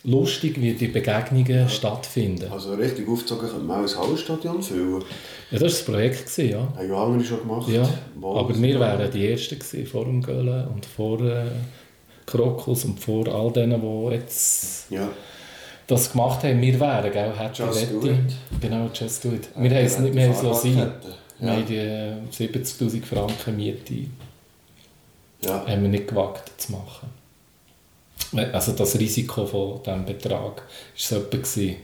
A: lustig, wie die Begegnungen stattfinden.
B: Also richtig aufgezogen könnte man auch ein Hallstadion füllen.
A: Ja, das war das Projekt, gewesen, ja.
B: Haben ja andere schon gemacht.
A: ja. Aber wir wären die Ersten gewesen, vor dem Gölen und vor äh, Krokus und vor all denen, die jetzt
B: Ja.
A: das gemacht haben. Wir wären, gell,
B: it.
A: Genau, just do it. Wir haben es nicht mehr so sein.
B: Fahrradkette.
A: Wir
B: Ja.
A: haben die äh, 70'000 Franken Miete
B: ja.
A: haben wir nicht gewagt zu machen. Also das Risiko von diesem Betrag war so etwa. gewesen.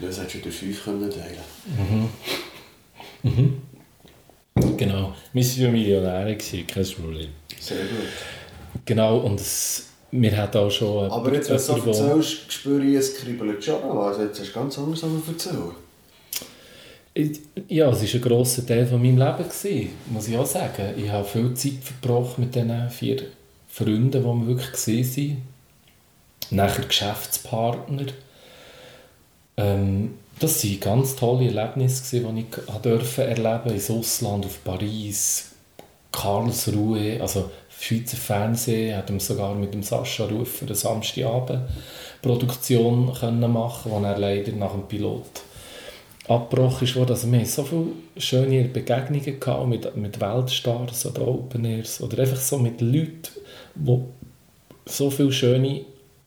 B: Ja, Das hättest du durch fünf können teilen
A: Genau. Wir waren ja Millionäre, kein Problem.
B: Sehr gut.
A: Genau, und es, wir hatten auch schon...
B: Aber jetzt, wenn du so erzählst, spüre ich, es kribbelt schon an. Also jetzt hast du ganz anders am erzählen.
A: Ja, es war ein grosser Teil von meinem Leben, gewesen, muss ich auch sagen. Ich habe viel Zeit verbracht mit diesen vier Freunden, die wir wirklich gesehen waren. Nachher Geschäftspartner. Ähm, das waren ganz tolle Erlebnisse, die ich durfte erleben ins Ausland, auf Paris, Karlsruhe, also Schweizer Fernsehen, hat sogar mit dem Sascha Rufer eine Samstagabend Produktion können machen, wo er leider nach dem Pilot abgebrochen ist. Also wir hatten so viele schöne Begegnungen mit, mit Weltstars oder Open Airs oder einfach so mit Leuten, die so viele schöne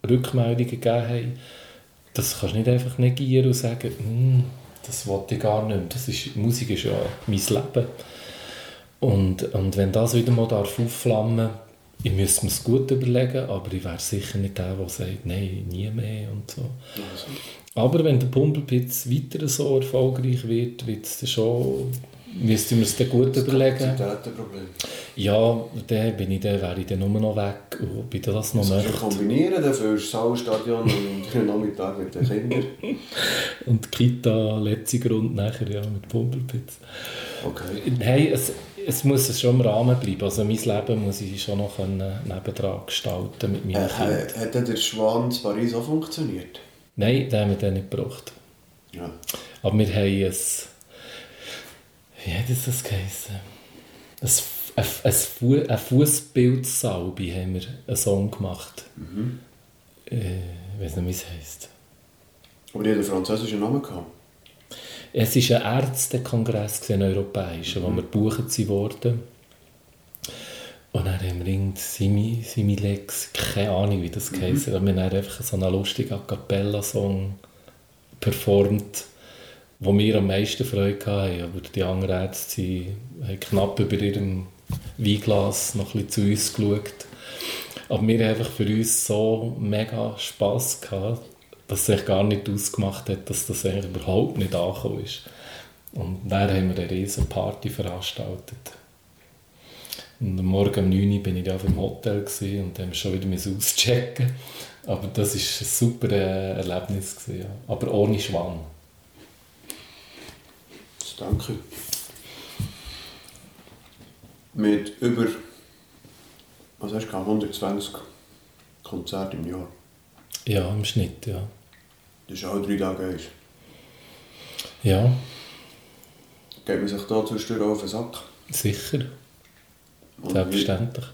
A: Rückmeldungen gegeben haben. Das kannst du nicht einfach negieren und sagen, «Hm, das wollte ich gar nicht mehr. Das ist, Musik ist ja mein Leben. Und, und wenn das wieder mal darf aufflammen ich müsste mir es gut überlegen, aber ich wäre sicher nicht der, der sagt, nein, nie mehr und so.
B: Also,
A: Aber wenn der Pumpelpitz weiter so erfolgreich wird, wird es dann schon, müsste man es dann gut überlegen.
B: Kapazitätenproblem.
A: Ja, dann, bin ich, dann wäre ich dann nur noch weg und bin das noch
B: Das du
A: möchte.
B: kombinieren, dafür ist das Hallstadion und Nachmittag mit den Kindern.
A: Und Kita, letzte Grund nachher, ja, mit Pumpelpitz.
B: Okay.
A: Hey, es, es muss schon im Rahmen bleiben. Also mein Leben muss ich schon noch nebendran gestalten mit
B: Äh,
A: meinen Kindern.
B: äh, hat denn der Schwan in Paris auch funktioniert?
A: Nein, den haben wir dann nicht gebraucht.
B: Ja.
A: Aber wir haben ein. Wie hat das geheißen? Ein, ein, ein, Fu eine Fußbildsalbe haben wir einen Song gemacht. Äh, ich weiß nicht, wie es heisst.
B: Aber die hat einen französischen Namen gehabt.
A: Es war ein Ärztekongress, ein europäischer, wo wir gebucht wurden. Und dann haben wir irgend Simi, Similex, keine Ahnung, wie das geheißen hat. Wir haben einfach so einen lustigen A Cappella-Song performt, wo wir am meisten Freude hatten. Aber die anderen Ärzte haben knapp über ihrem Weinglas noch ein bisschen zu uns geschaut. Aber wir haben einfach für uns so mega Spass gehabt, dass es sich gar nicht ausgemacht hat, dass das eigentlich überhaupt nicht angekommen ist. Und dann haben wir eine riesen Party veranstaltet. Und am Morgen um 9 Uhr bin ich auf dem Hotel und haben schon wieder auschecken. Aber das war ein super äh, Erlebnis. Gewesen, ja. Aber ohne Schwan.
B: Danke. Mit über was hast du gehabt? 120 Konzerte im Jahr.
A: Ja, im Schnitt, ja.
B: Das ist auch drei Tage eins.
A: Ja,
B: Geht man sich da zwischendurch auf den Sack?
A: sicher.
B: Und
A: Selbstverständlich.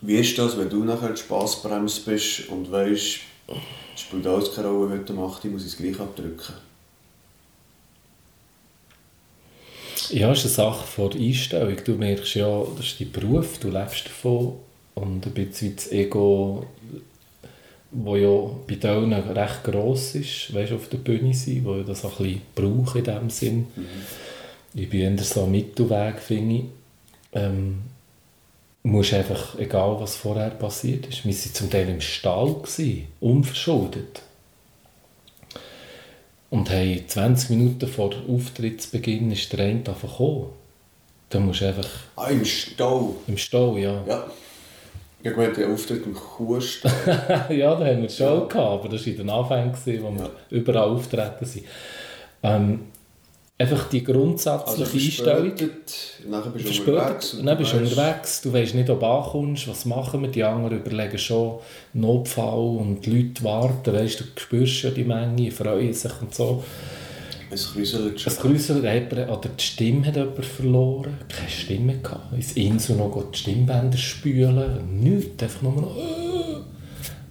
B: Wie, wie ist das, wenn du nachher die Spassbremse bist und weißt, es spielt alles keine Rolle, wenn du machst, ich muss es gleich abdrücken?
A: Ja, es ist eine Sache von der Einstellung. Du merkst ja, das ist dein Beruf, du lebst davon. Und ein bisschen das Ego, das ja bei denen recht gross ist, weißt, auf der Bühne sein, wo ich das auch ein bisschen brauche in dem Sinn. Ich bin eher so am Mittelweg, finde ich. Ähm, musst einfach, egal was vorher passiert ist, wir waren zum Teil im Stall, gewesen, unverschuldet. Und haben 20 Minuten vor Auftrittsbeginn ist der eine gekommen. Dann musst du einfach
B: Ah, im Stau.
A: im Stall, ja.
B: Ja. Ich meine, der Auftritt im Kuhstall.
A: ja, da haben wir schon gehabt, aber das war in den Anfängen, wo wir
B: Ja.
A: überall auftreten sind. Ähm, einfach die grundsätzliche
B: Also
A: Einstellung.
B: nachher bist du unterwegs.
A: dann bist du unterwegs, du weißt nicht, ob du ankommst, was machen wir, die anderen überlegen schon Notfall und die Leute warten, weißt, du spürst ja die Menge, freuen sich und so.
B: Es kräuselt schon.
A: Hat jemand- oder die Stimme hat jemand verloren, keine Stimme gehabt, ins Insel noch die Stimmbänder spülen, nichts, einfach nur noch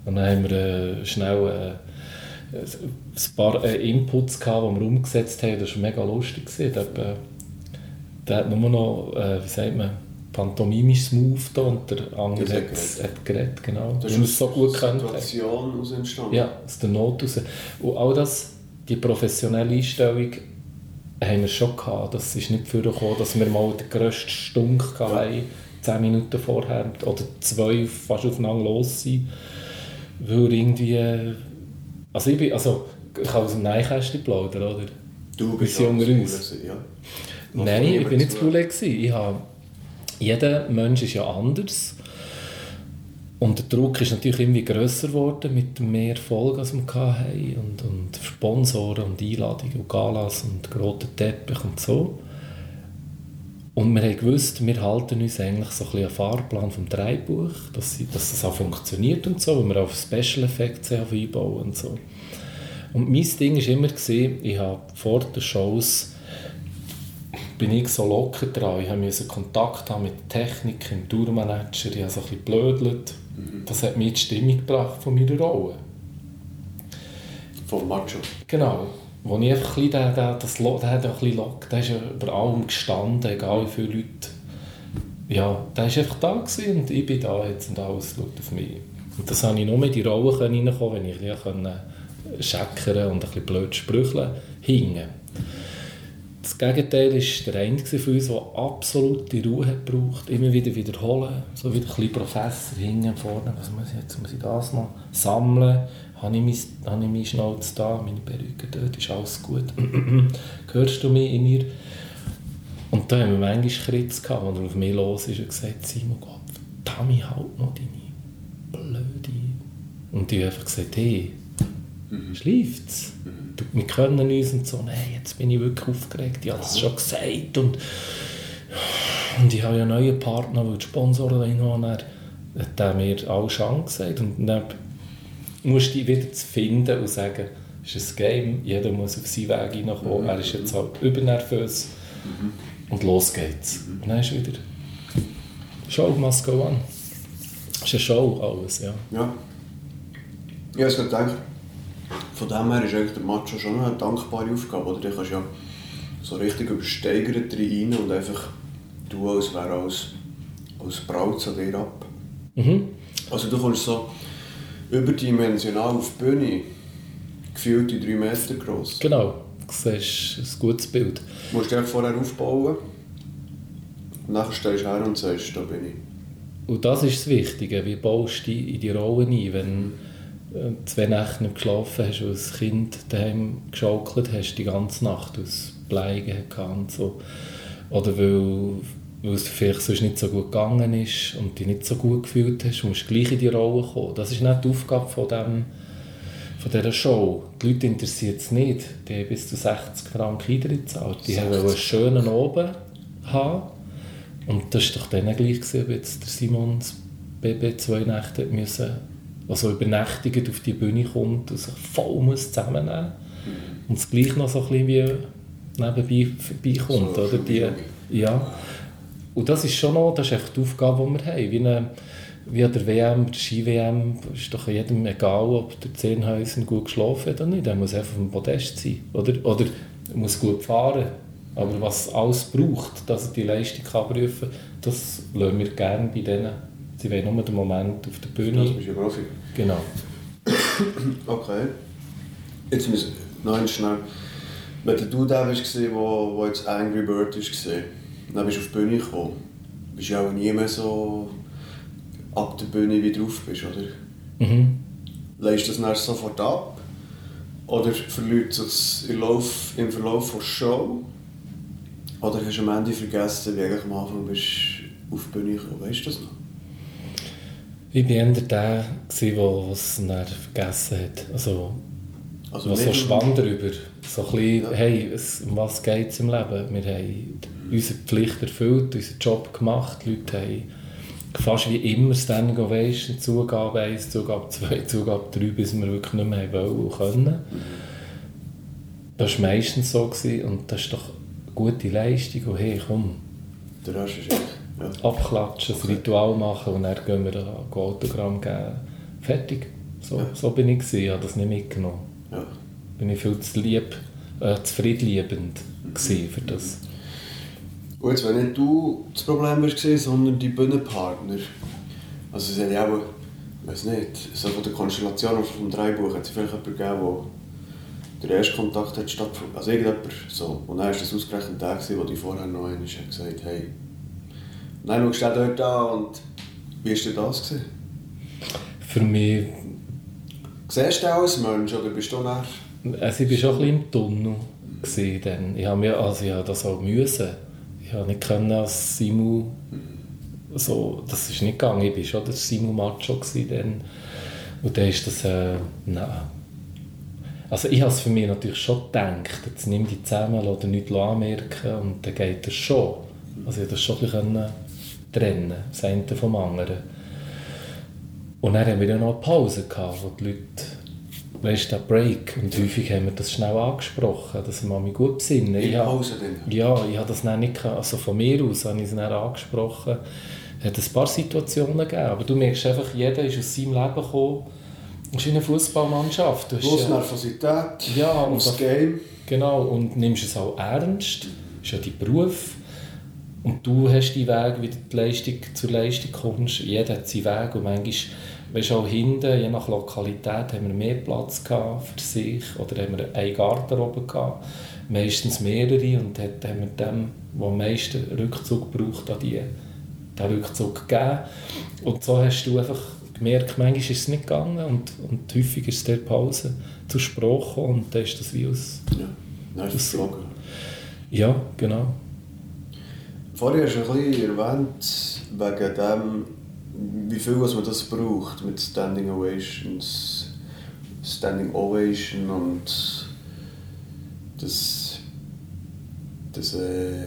A: und dann haben wir äh, schnell äh, ein paar äh, Inputs gehabt, die wir umgesetzt haben, das war mega lustig. Der, hat, äh, der hat nur noch, äh, wie sagt man, pantomimisches Move da und der andere
B: Der
A: hat,
B: geredet.
A: hat geredet, genau.
B: Das ist
A: so gut
B: der Situation aus entstanden.
A: Ja, aus der Not raus. Und all das, die professionelle Einstellung, haben wir schon gehabt. Das ist nicht vorgekommen, dass wir mal den grössten Stunk hatten, zehn Minuten vorher, oder zwei fast aufeinander los sind. Weil irgendwie... Also ich bin... Also, ich kann aus dem Nähkästchen plaudern, oder?
B: Du bist auch
A: unter uns.
B: Ja.
A: Nein, ich bin nicht
B: zu.
A: zu Bulle. Ich habe, jeder Mensch ist ja anders. Und der Druck ist natürlich irgendwie grösser geworden mit mehr Erfolg, als wir hatten. Und, und Sponsoren und Einladungen und Galas und roten Teppich und so. Und wir haben gewusst, wir halten uns eigentlich so ein bisschen an Fahrplan vom Dreibuch, dass, dass das auch funktioniert und so, weil wir auf Special Effects einbauen und so. Und mein Ding war immer, gewesen, ich habe vor den Shows bin ich so locker dran. Ich musste Kontakt haben mit Technik, im Tourmanager, ich habe so ein bisschen blödelt. Das hat mir die Stimmung gebracht von meiner Rolle.
B: Vom Macho.
A: Genau. Wo ich einfach ein bisschen, der, das, der hat ein bisschen der ist über allem gestanden, egal wie viele Leute. Ja, der war einfach da und ich bin da jetzt und alles schaut auf mich. Und das habe ich nur in die Rolle reinkommen, wenn ich ein bisschen scheckern und ein bisschen blöd sprücheln hingen. Das Gegenteil war der eine von uns, der absolute Ruhe hat gebraucht, immer wieder wiederholen, so wie der kleine Professor hinten vorne, was muss ich jetzt, muss ich das noch sammeln, habe ich, mein, habe ich meine Schnauze da, meine Perücke dort, ist alles gut, hörst du mich in mir? Und da haben wir manchmal Schritte gehabt, als er auf mich los ist und gesagt Simon Gott, verdammt halt noch deine blöde... Und ich habe einfach gesagt, hey, schläft's? Du, wir können uns und so. Nein, jetzt bin ich wirklich aufgeregt. Ich habe es schon gesagt. Und, und ich habe ja einen neuen Partner, weil die Sponsoren. Er hat er mir alle schon gesagt. Und dann musst dich wieder zu finden und sagen, es ist ein Game, jeder muss auf seinen Weg hineinkommen. Er ist jetzt halt übernervös. Und los geht's. Und dann ist wieder Show must go on. Es ist eine Show alles, ja.
B: Ja. Ich es gerade gedacht, von dem her ist eigentlich der Macho schon eine dankbare Aufgabe. Oder? Du kannst ja so richtig übersteigert rein und einfach du als wäre als, als Braut zu dir ab.
A: Mhm.
B: Also du kommst so überdimensional auf die Bühne, gefühlt in drei Meter groß.
A: Genau, das ist ein gutes Bild.
B: Du musst einfach vorher aufbauen und nachher stehst du her und sagst, da bin ich.
A: Und das ist das Wichtige, wie baust du in die Rolle ein, wenn äh, zwei Nächte nicht geschlafen hast, weil das Kind daheim geschaukelt hast die ganze Nacht, aus Bleigen und so. Oder weil, weil es dir vielleicht sonst nicht so gut gegangen ist und dich nicht so gut gefühlt hast, musst du gleich in die Rolle kommen. Das ist nicht die Aufgabe von, dem, von dieser Show. Die Leute interessiert es nicht. Die haben bis zu 60 Franken Eintritt gezahlt. Die haben einen schönen Oben haben. Und das war doch dann gleich, gewesen, ob jetzt der Simon das Baby zwei Nächte müssen, also übernächtigend auf die Bühne kommt und sich voll muss zusammennehmen und es gleich noch so ein bisschen wie nebenbei vorbeikommt.
B: So
A: oder? Die, ja. Und das ist schon noch, das ist echt die Aufgabe, die wir haben. Wie, eine, wie an der WM, der Ski-WM, ist doch jedem egal, ob der Zehnhäusen gut geschlafen hat oder nicht. Er muss einfach auf dem Podest sein. Oder, oder er muss gut fahren. Aber was alles braucht, dass er die Leistung kann prüfen kann, das lassen wir gerne bei denen. Sie wollen nur den Moment auf der
B: Das
A: Bühne.
B: bist du Profi.
A: Genau.
B: Okay. Jetzt müssen noch eins schnell. Wenn du der warst, der wo, wo jetzt Angry Bird war, dann bist du auf die Bühne gekommen. Bist du auch nie mehr so ab der Bühne wie drauf bist, oder?
A: Mhm.
B: Leist das dann sofort ab? Oder verliert es im, Lauf, im Verlauf der Show? Oder hast du am Ende vergessen, wie du eigentlich am Anfang bist auf die Bühne gekommen? Weißt du das noch?
A: Ich war eher der, der es dann vergessen hat. Also,
B: Also
A: was so schwamm drüber. So ein bisschen,
B: Ja.
A: hey, es, um was geht es im Leben? Wir haben unsere Pflicht erfüllt, unseren Job gemacht. Die Leute haben fast wie immer Standing Ovation, Zugabe 1, Zugabe 2, Zugabe 3, bis wir wirklich nicht mehr wollen und können. Das war meistens so gewesen, und das ist doch eine gute Leistung. Und hey, komm,
B: Der Rest ist. Ja.
A: abklatschen, ein Ritual machen und dann gehen wir ein Autogramm geben. Fertig. So,
B: Ja.
A: so bin ich gewesen, ich habe das nicht mitgenommen.
B: ja.
A: Bin ich viel zu lieb, äh, zu friedliebend gewesen für das.
B: Und jetzt, wenn nicht du das Problem warst, sondern die Bühnenpartner. Also es hat ja auch, ich weiß nicht, so von der Konstellation oder vom Dreibuch hat es vielleicht jemanden gegeben, der der erste Kontakt hat stattgefunden. Also irgendjemand so. Und dann war das ausgerechnet der, gewesen, der die vorher noch einmal hat gesagt hey, und dann schaust du dort an und wie war denn das? Gewesen?
A: Für mich,
B: Siehst du auch als Mensch oder bist du nachher...
A: also ich war schon ein bisschen im Tunnel. Gewesen, dann. Ich habe mir, also ich habe das auch müssen. Ich habe nicht können als Simu, so, das ist nicht gegangen. Ich war schon der Simu Macho dann. Und dann ist das, äh, nein. Also ich habe es für mich natürlich schon gedacht, jetzt nimm die zusammen oder nichts anmerken und dann geht das schon. Also ich das schon ein bisschen trennen, das eine vom anderen. Und dann haben wir ja noch eine Pause gehabt, wo die Leute, weißt du, der Break, und häufig haben wir das schnell angesprochen, dass wir mich gut besinnen.
B: In der Pause dann?
A: ja, ich habe das dann nicht, also von mir aus habe ich es dann angesprochen. Es hat ein paar Situationen gegeben, aber du merkst einfach, jeder ist aus seinem Leben gekommen. Es ist wie eine Fußballmannschaft. Du
B: Bloß Nervosität,
A: Ja, und das-
B: Game.
A: Genau, und nimmst es auch ernst. Das ist ja dein Beruf. Und du hast deinen Weg, wie du die Leistung zur Leistung kommst. Jeder hat seinen Weg. Und manchmal, weißt auch hinten, je nach Lokalität, haben wir mehr Platz gehabt für sich. Oder haben wir einen Garderobe gehabt. Meistens mehrere. Und dann haben wir dem, der am meisten Rückzug braucht, an die, den Rückzug gegeben. Und so hast du einfach gemerkt, manchmal ist es nicht gegangen. Und, und häufig ist der Pause zur Sprache gekommen. Und dann ist das wie aus
B: Ja, dann ist es geflogen.
A: ja, genau.
B: Vorher hast du ein bisschen erwähnt, wegen dem, wie viel was man das braucht mit Standing Ovations, Standing Ovation und das, das, äh,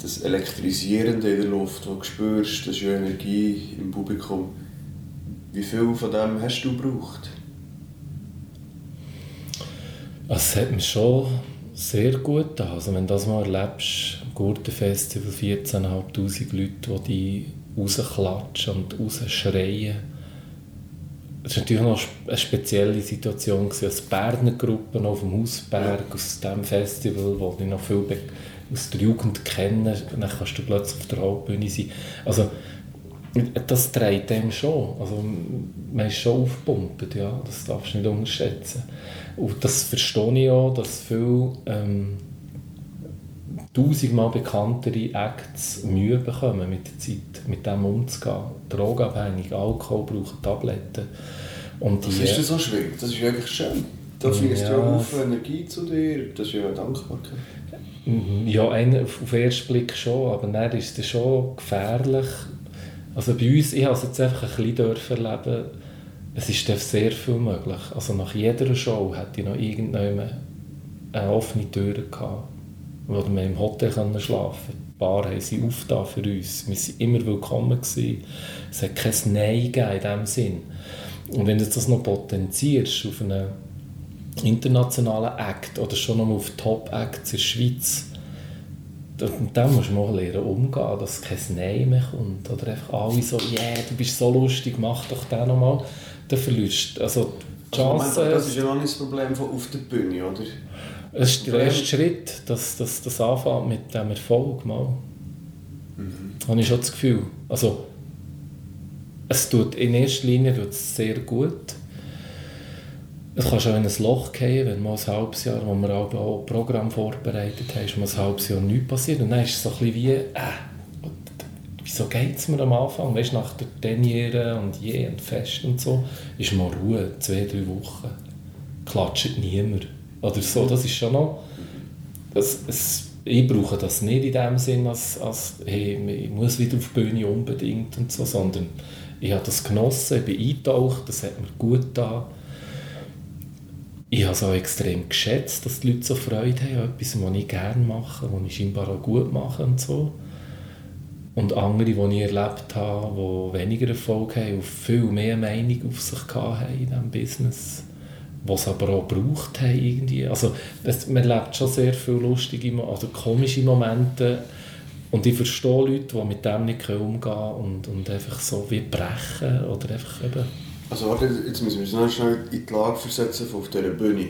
B: das Elektrisierende in der Luft, das du spürst, das ist ja Energie im Publikum. Wie viel von dem hast du gebraucht?
A: Es hat mir schon sehr gut getan. Also wenn du das mal erlebst, Gurtenfestival, 14'500 Leute, die die rausklatschen und rausschreien. Das war natürlich noch eine spezielle Situation, als Berner Gruppe auf dem Hausberg, aus diesem Festival, wo ich noch viel aus der Jugend kenne. Dann kannst du plötzlich auf der Hauptbühne sein. Also, das trägt dem schon. Also, man ist schon aufgepumpt, ja. das darfst du nicht unterschätzen. Und das verstehe ich auch, dass viele ähm, tausendmal bekanntere Acts Mühe bekommen mit der Zeit, mit dem umzugehen. Drogenabhängig, Alkohol brauchen Tabletten. Und die,
B: ist das so schwierig? Das ist wirklich schön. Da fließt ja,
A: Ja.
B: ja auf Energie zu dir, das ist ja eine Dankbarkeit.
A: Mhm. Ja, ein, auf den ersten Blick schon, aber dann ist es schon gefährlich. Also bei uns, ich habe es jetzt einfach ein bisschen erleben, es ist sehr viel möglich. Also nach jeder Show hatte ich noch irgendjemand eine offene Tür gehabt, wo wir im Hotel können schlafen konnten. Die Bar haben sie aufgetan für uns. Wir waren immer willkommen. Gewesen. Es hat kein Nein gegeben in diesem Sinn. Und wenn du das noch potenzierst auf einen internationalen Act oder schon noch auf Top-Acts in der Schweiz, da- mit dem musst du mal lernen umgehen, dass kein Nein mehr kommt. Oder einfach alle so, yeah, du bist so lustig, mach doch den nochmal. Dann verlierst du also die
B: Also,
A: Chance.
B: aber das ist ja noch nicht das Problem von auf der Bühne, oder?
A: Es ist der erste Schritt, dass, dass das anfängt mit dem Erfolg. Mal. Habe ich schon das Gefühl. Also, es tut in erster Linie tut es sehr gut. Es kann schon in ein Loch gehen, wenn mal ein halbes Jahr, wo wir auch auch ein Programm vorbereitet haben, ist mal ein halbes Jahr nichts passiert. Und dann ist es so ein bisschen wie, äh, wieso geht es mir am Anfang? Weißt, nach der Teniere und je und Fest und so, ist mal Ruhe, zwei, drei Wochen. Klatscht niemand. Oder so, das ist schon noch... Das, es, ich brauche das nicht in dem Sinn, als, als hey, ich muss wieder auf die Bühne unbedingt und so, sondern ich habe das genossen, ich bin eingetaucht, das hat mir gut getan. ich habe es auch extrem geschätzt, dass die Leute so Freude haben an etwas, was ich gerne mache, was ich scheinbar auch gut mache und so. Und andere, die ich erlebt habe, die weniger Erfolg haben und viel mehr Meinung auf sich hatten in diesem Business, was aber auch gebraucht haben irgendwie. Also das, man erlebt schon sehr viele lustige, also komische Momente und ich verstehe Leute, die mit dem nicht umgehen können und, und einfach so wie brechen oder einfach eben...
B: Also warte, jetzt müssen wir uns schnell in die Lage versetzen auf dieser Bühne.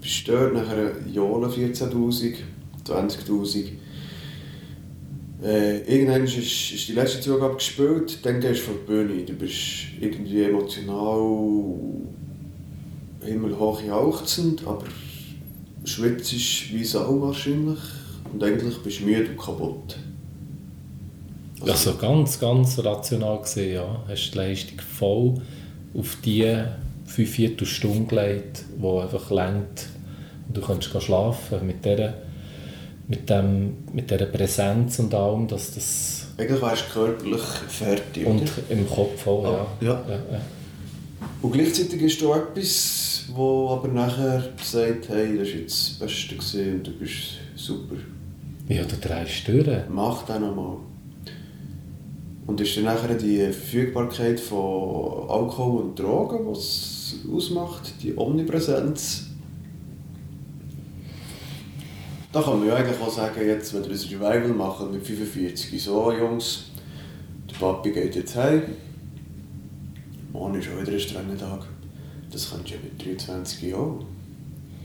B: Bist du dort nachher Jahre 14'000, 20'000 äh, irgendwann ist, ist die letzte Zugabe gespielt, dann gehst du von der Bühne. Du bist irgendwie emotional himmelhoch jauchzend, aber schwitzt wie Sau wahrscheinlich und eigentlich bist du müde und kaputt.
A: Also, also ganz, ganz rational gesehen, ja. Hast die Leistung voll auf die fünf Viertelstunden gelegt, die einfach längt und du kannst schlafen mit dieser mit, dem, mit dieser Präsenz und allem, dass das...
B: Eigentlich wärst du körperlich fertig,
A: Und oder? im Kopf auch, ja.
B: ja. Ja. ja. Und gleichzeitig ist du etwas, wo aber nachher sagt, hey, das war jetzt das Beste und du bist super.
A: Ja, du drehst durch.
B: Mach das nochmal. Und ist dann nachher die Verfügbarkeit von Alkohol und Drogen, was ausmacht, die Omnipräsenz, da kann man ja eigentlich auch sagen, jetzt, wenn wir ein Revival machen mit 45, so Jungs, der Papi geht jetzt heim, morgen ist auch wieder ein strenger Tag. Das kannst du ja mit 23 Jahren.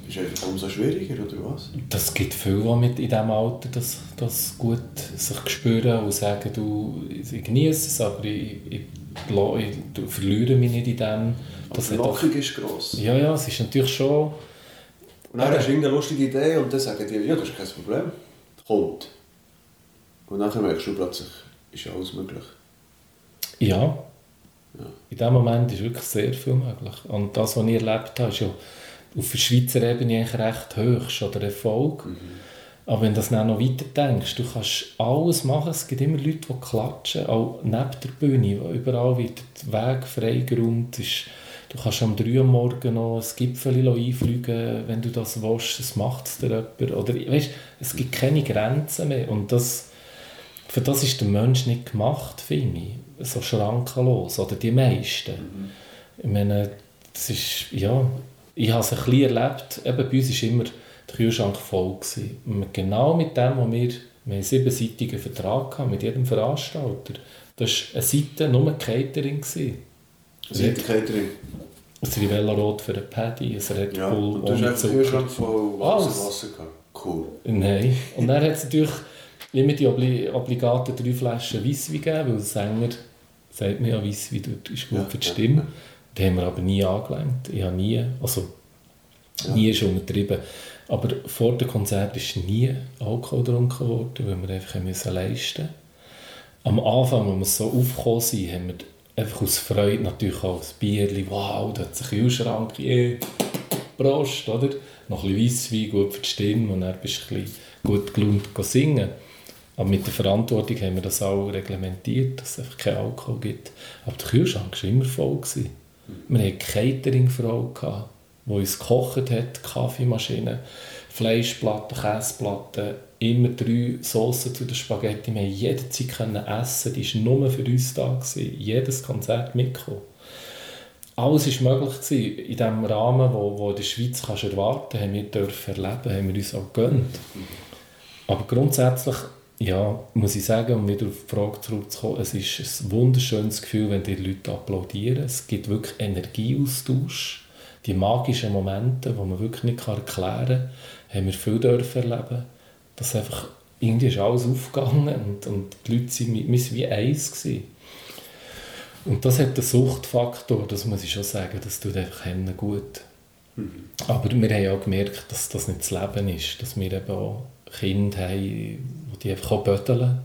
B: Ist einfach umso schwieriger, oder was?
A: Das gibt viele, die mit in diesem Alter das, das gut sich spüren und sagen, du, ich genieße es, aber ich, ich, ich, verliere mich nicht in dem.
B: Das die Lockung ist gross.
A: Ja, ja, es ist natürlich schon
B: und dann hast du irgendeine lustige Idee und dann sagen die, ja, das ist kein Problem. Kommt. Und dann merkst du plötzlich, ist alles möglich.
A: Ja. Ja. In diesem Moment ist wirklich sehr viel möglich. Und das, was ich erlebt habe, ist ja auf der Schweizer Ebene eigentlich recht hoch oder Erfolg. Mhm. Aber wenn du das dann noch weiter denkst, du kannst alles machen, es gibt immer Leute, die klatschen, auch neben der Bühne, überall wieder der Weg freigeräumt ist Du kannst am 3 Uhr morgen noch ein Gipfel einfliegen, wenn du das willst. Das macht es dir jemand. Oder, weißt, es gibt keine Grenzen mehr. Und das, für das ist der Mensch nicht gemacht, finde ich. So schrankenlos. Oder die meisten. Mhm. Ich meine, das ist, ja, ich habe es ein bisschen erlebt. Eben, bei uns war immer der Kühlschrank voll. Gewesen. Genau mit dem, was wir, wir einen siebenseitigen Vertrag hatten, mit jedem Veranstalter. Das war eine Seite nur Catering. Gewesen.
B: Seite Catering?
A: Ein Rivella Rot für einen Paddy, ein Red
B: ja, Bull und du hast einfach Kühlschrank voll Wasser, Wasser gehabt. Cool.
A: Nein. Und dann hat es natürlich immer die obli obligaten drei Flaschen Weisswein gegeben, weil Sänger sagt mir ja, Weisswein ist gut ja, für die Stimme. Ja. Die haben wir aber nie angelenkt. Ich habe nie, also ja. nie ist untertrieben. Aber vor dem Konzert ist nie Alkohol getrunken worden, weil wir einfach müssen leisten. Am Anfang, als wir so aufgekommen sind, haben wir einfach aus Freude natürlich auch ein Bierchen, wow, da hat es einen Kühlschrank, yeah, Prost, oder? Noch ein bisschen Weisswein, gut für die Stimme und dann bist du ein bisschen gut gelaunt singen. Aber mit der Verantwortung haben wir das auch reglementiert, dass es einfach keinen Alkohol gibt. Aber der Kühlschrank war immer voll. Gewesen. Wir hatten Cateringfrau, die uns gekocht hat, Kaffeemaschine, Fleischplatten, Käseplatten, immer drei Soßen zu den Spaghetti. Wir konnten jederzeit essen, die war nur für uns da. Gewesen. Jedes Konzert mitgekommen. Alles war möglich gewesen. in dem Rahmen, wo, wo in der Schweiz kannst erwarten haben wir erleben, haben wir uns auch gegönnt. Aber grundsätzlich, ja, muss ich sagen, um wieder auf die Frage zurückzukommen, es ist ein wunderschönes Gefühl, wenn die Leute applaudieren. Es gibt wirklich Energieaustausch die magischen Momente, die man wirklich nicht erklären kann, haben wir viel dürfen erleben. Dass einfach, irgendwie ist alles aufgegangen und, und die Leute waren wie eins. Gewesen. Und das hat den Suchtfaktor, das muss ich schon sagen, das tut einfach gut. Mhm. Aber wir haben auch gemerkt, dass das nicht das Leben ist, dass wir eben auch Kinder haben, die einfach böteln.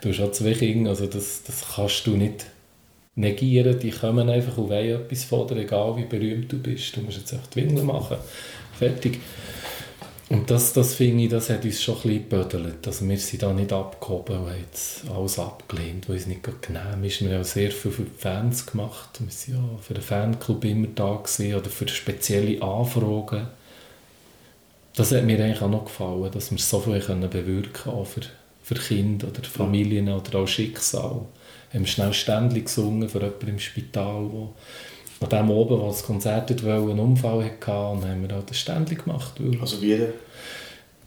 A: Du hast auch zwei Kinder, also das, das kannst du nicht negieren, die kommen einfach und wollen etwas von egal wie berühmt du bist. Du musst jetzt einfach die Windel machen. Fertig. Und das, das finde ich, das hat uns schon ein bisschen gebödelt. Also wir sind da nicht abgehoben und haben jetzt alles abgelehnt, weil es nicht genehm ist. Wir haben auch sehr viel für die Fans gemacht. Wir waren ja für den Fanclub immer da oder für spezielle Anfragen. Das hat mir eigentlich auch noch gefallen, dass wir so viel können bewirken können, für, für Kinder oder Familien oder auch Schicksal. Wir haben schnell Ständchen gesungen für jemanden im Spital, wo an dem oben, wo das Konzert wollte, einen Unfall hatte, und haben wir ein Ständchen gemacht.
B: Also wie denn?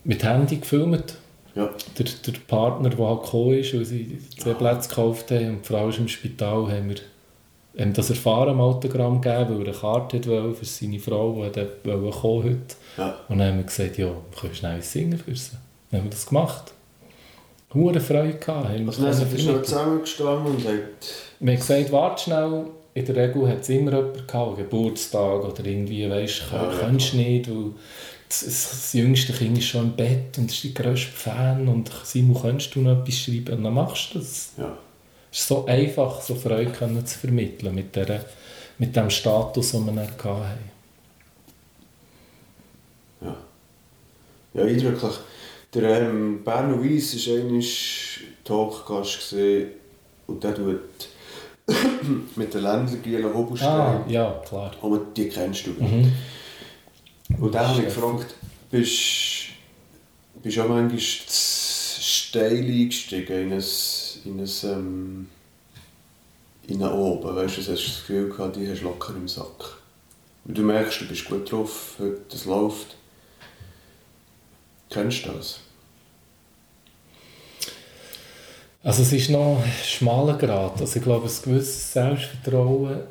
A: mit Handy gefilmt.
B: Ja.
A: Der, der Partner, der halt gekommen ist, weil sie zwei Plätze gekauft haben und die Frau ist im Spital, haben wir haben das erfahren am Autogramm gegeben, weil er eine Karte wollte für seine Frau, die heute kommen heute.
B: Ja.
A: Und dann haben wir gesagt, ja, wir können schnell singen für sie. Dann haben wir das gemacht. Hure Freude gehabt. Haben wir
B: Also dann sind wir schnell zusammengestanden und haben...
A: Wir haben gesagt, warte schnell. In der Regel hat es immer jemanden gehabt, Geburtstag oder irgendwie, weisst du,
B: Ja, ja,
A: kannst du nicht, weil das, das, jüngste Kind ist schon im Bett und ist der grösste Fan und Simon, könntest du noch etwas schreiben? Und dann machst du das.
B: Ja.
A: Es ist so einfach, so Freude können zu vermitteln mit, der, mit dem Status, den wir dann hatten.
B: Ja. Ja, eindrücklich. Der ähm, Berno Weiss war einmal Talkgast und der tut mit den Ländlergielen
A: Ah,
B: Hobelstein.
A: ja, klar.
B: Und die kennst du.
A: Mhm.
B: Und dann habe ich gefragt, bist du auch manchmal steil eingestiegen in ein, in ein, ähm, in ein Oben, weißt du, hast du das Gefühl gehabt, die hast du locker im Sack. Und du merkst, du bist gut drauf, heute, das läuft. Kennst du das?
A: Also es ist noch ein schmaler Grad. Also ich glaube, ein gewisses Selbstvertrauen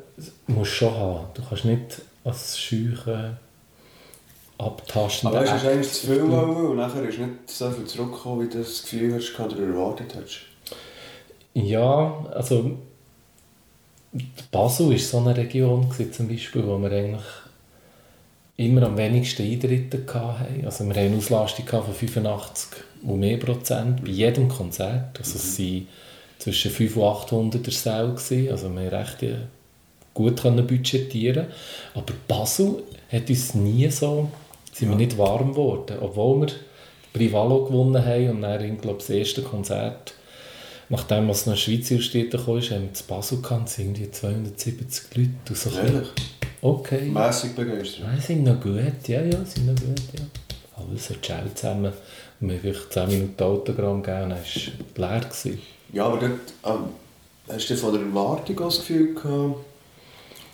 A: musst du schon haben. Du kannst nicht als scheuchen, abtastender
B: Aber weißt du, hast eigentlich zu viel wollen und nachher ist nicht so viel zurückgekommen, wie du das Gefühl hast oder erwartet hast.
A: Ja, also Basel war so eine Region gewesen, zum Beispiel, wo wir eigentlich immer am wenigsten Eintritte hatten. Also wir hatten eine Auslastung von 85 und mehr Prozent bei jedem Konzert. Also es waren zwischen 500 und 800 der Säle. Also wir recht äh, gut können budgetieren. Aber Basel hat uns nie so, sind wir nicht warm geworden. Obwohl wir Privalo gewonnen haben und dann, ich glaube, das erste Konzert Nachdem was nach Schweizer Städte kam, haben wir zu Basel gehabt, es sind irgendwie 270 Leute. Und so
B: Ehrlich?
A: okay.
B: Mässig begeistert.
A: Nein, sind noch gut, ja, ja, sind noch gut, ja. Alles so chill zusammen. Und wir haben vielleicht 10 Minuten Autogramm gegeben dann war es leer. Gewesen.
B: Ja, aber dort, ähm, hast du von der Erwartung das Gefühl gehabt,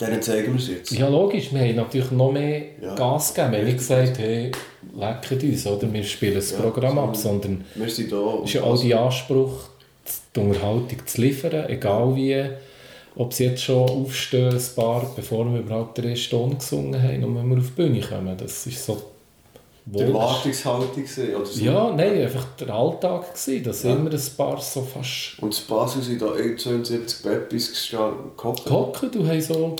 B: denen zeigen wir es jetzt?
A: Ja, logisch, wir haben natürlich noch mehr
B: Ja.
A: Gas gegeben. Wir haben nicht gesagt, hey, lecket uns, oder wir spielen das
B: Ja,
A: Programm ab,
B: sondern- Wir sind da.
A: es ist ja auch der Anspruch, die Unterhaltung zu liefern, egal wie, ob sie jetzt schon aufstehen, ein paar, bevor wir überhaupt den ersten Ton gesungen haben und wenn wir auf die Bühne kommen. Das ist so...
B: die Erwartungshaltung oder so.
A: Ja, nein, einfach der Alltag gewesen, dass
B: Ja.
A: immer ein paar so fast
B: Und in Basel sind da 72 Peppis gestanden, gehockt.
A: hocken, du hast so,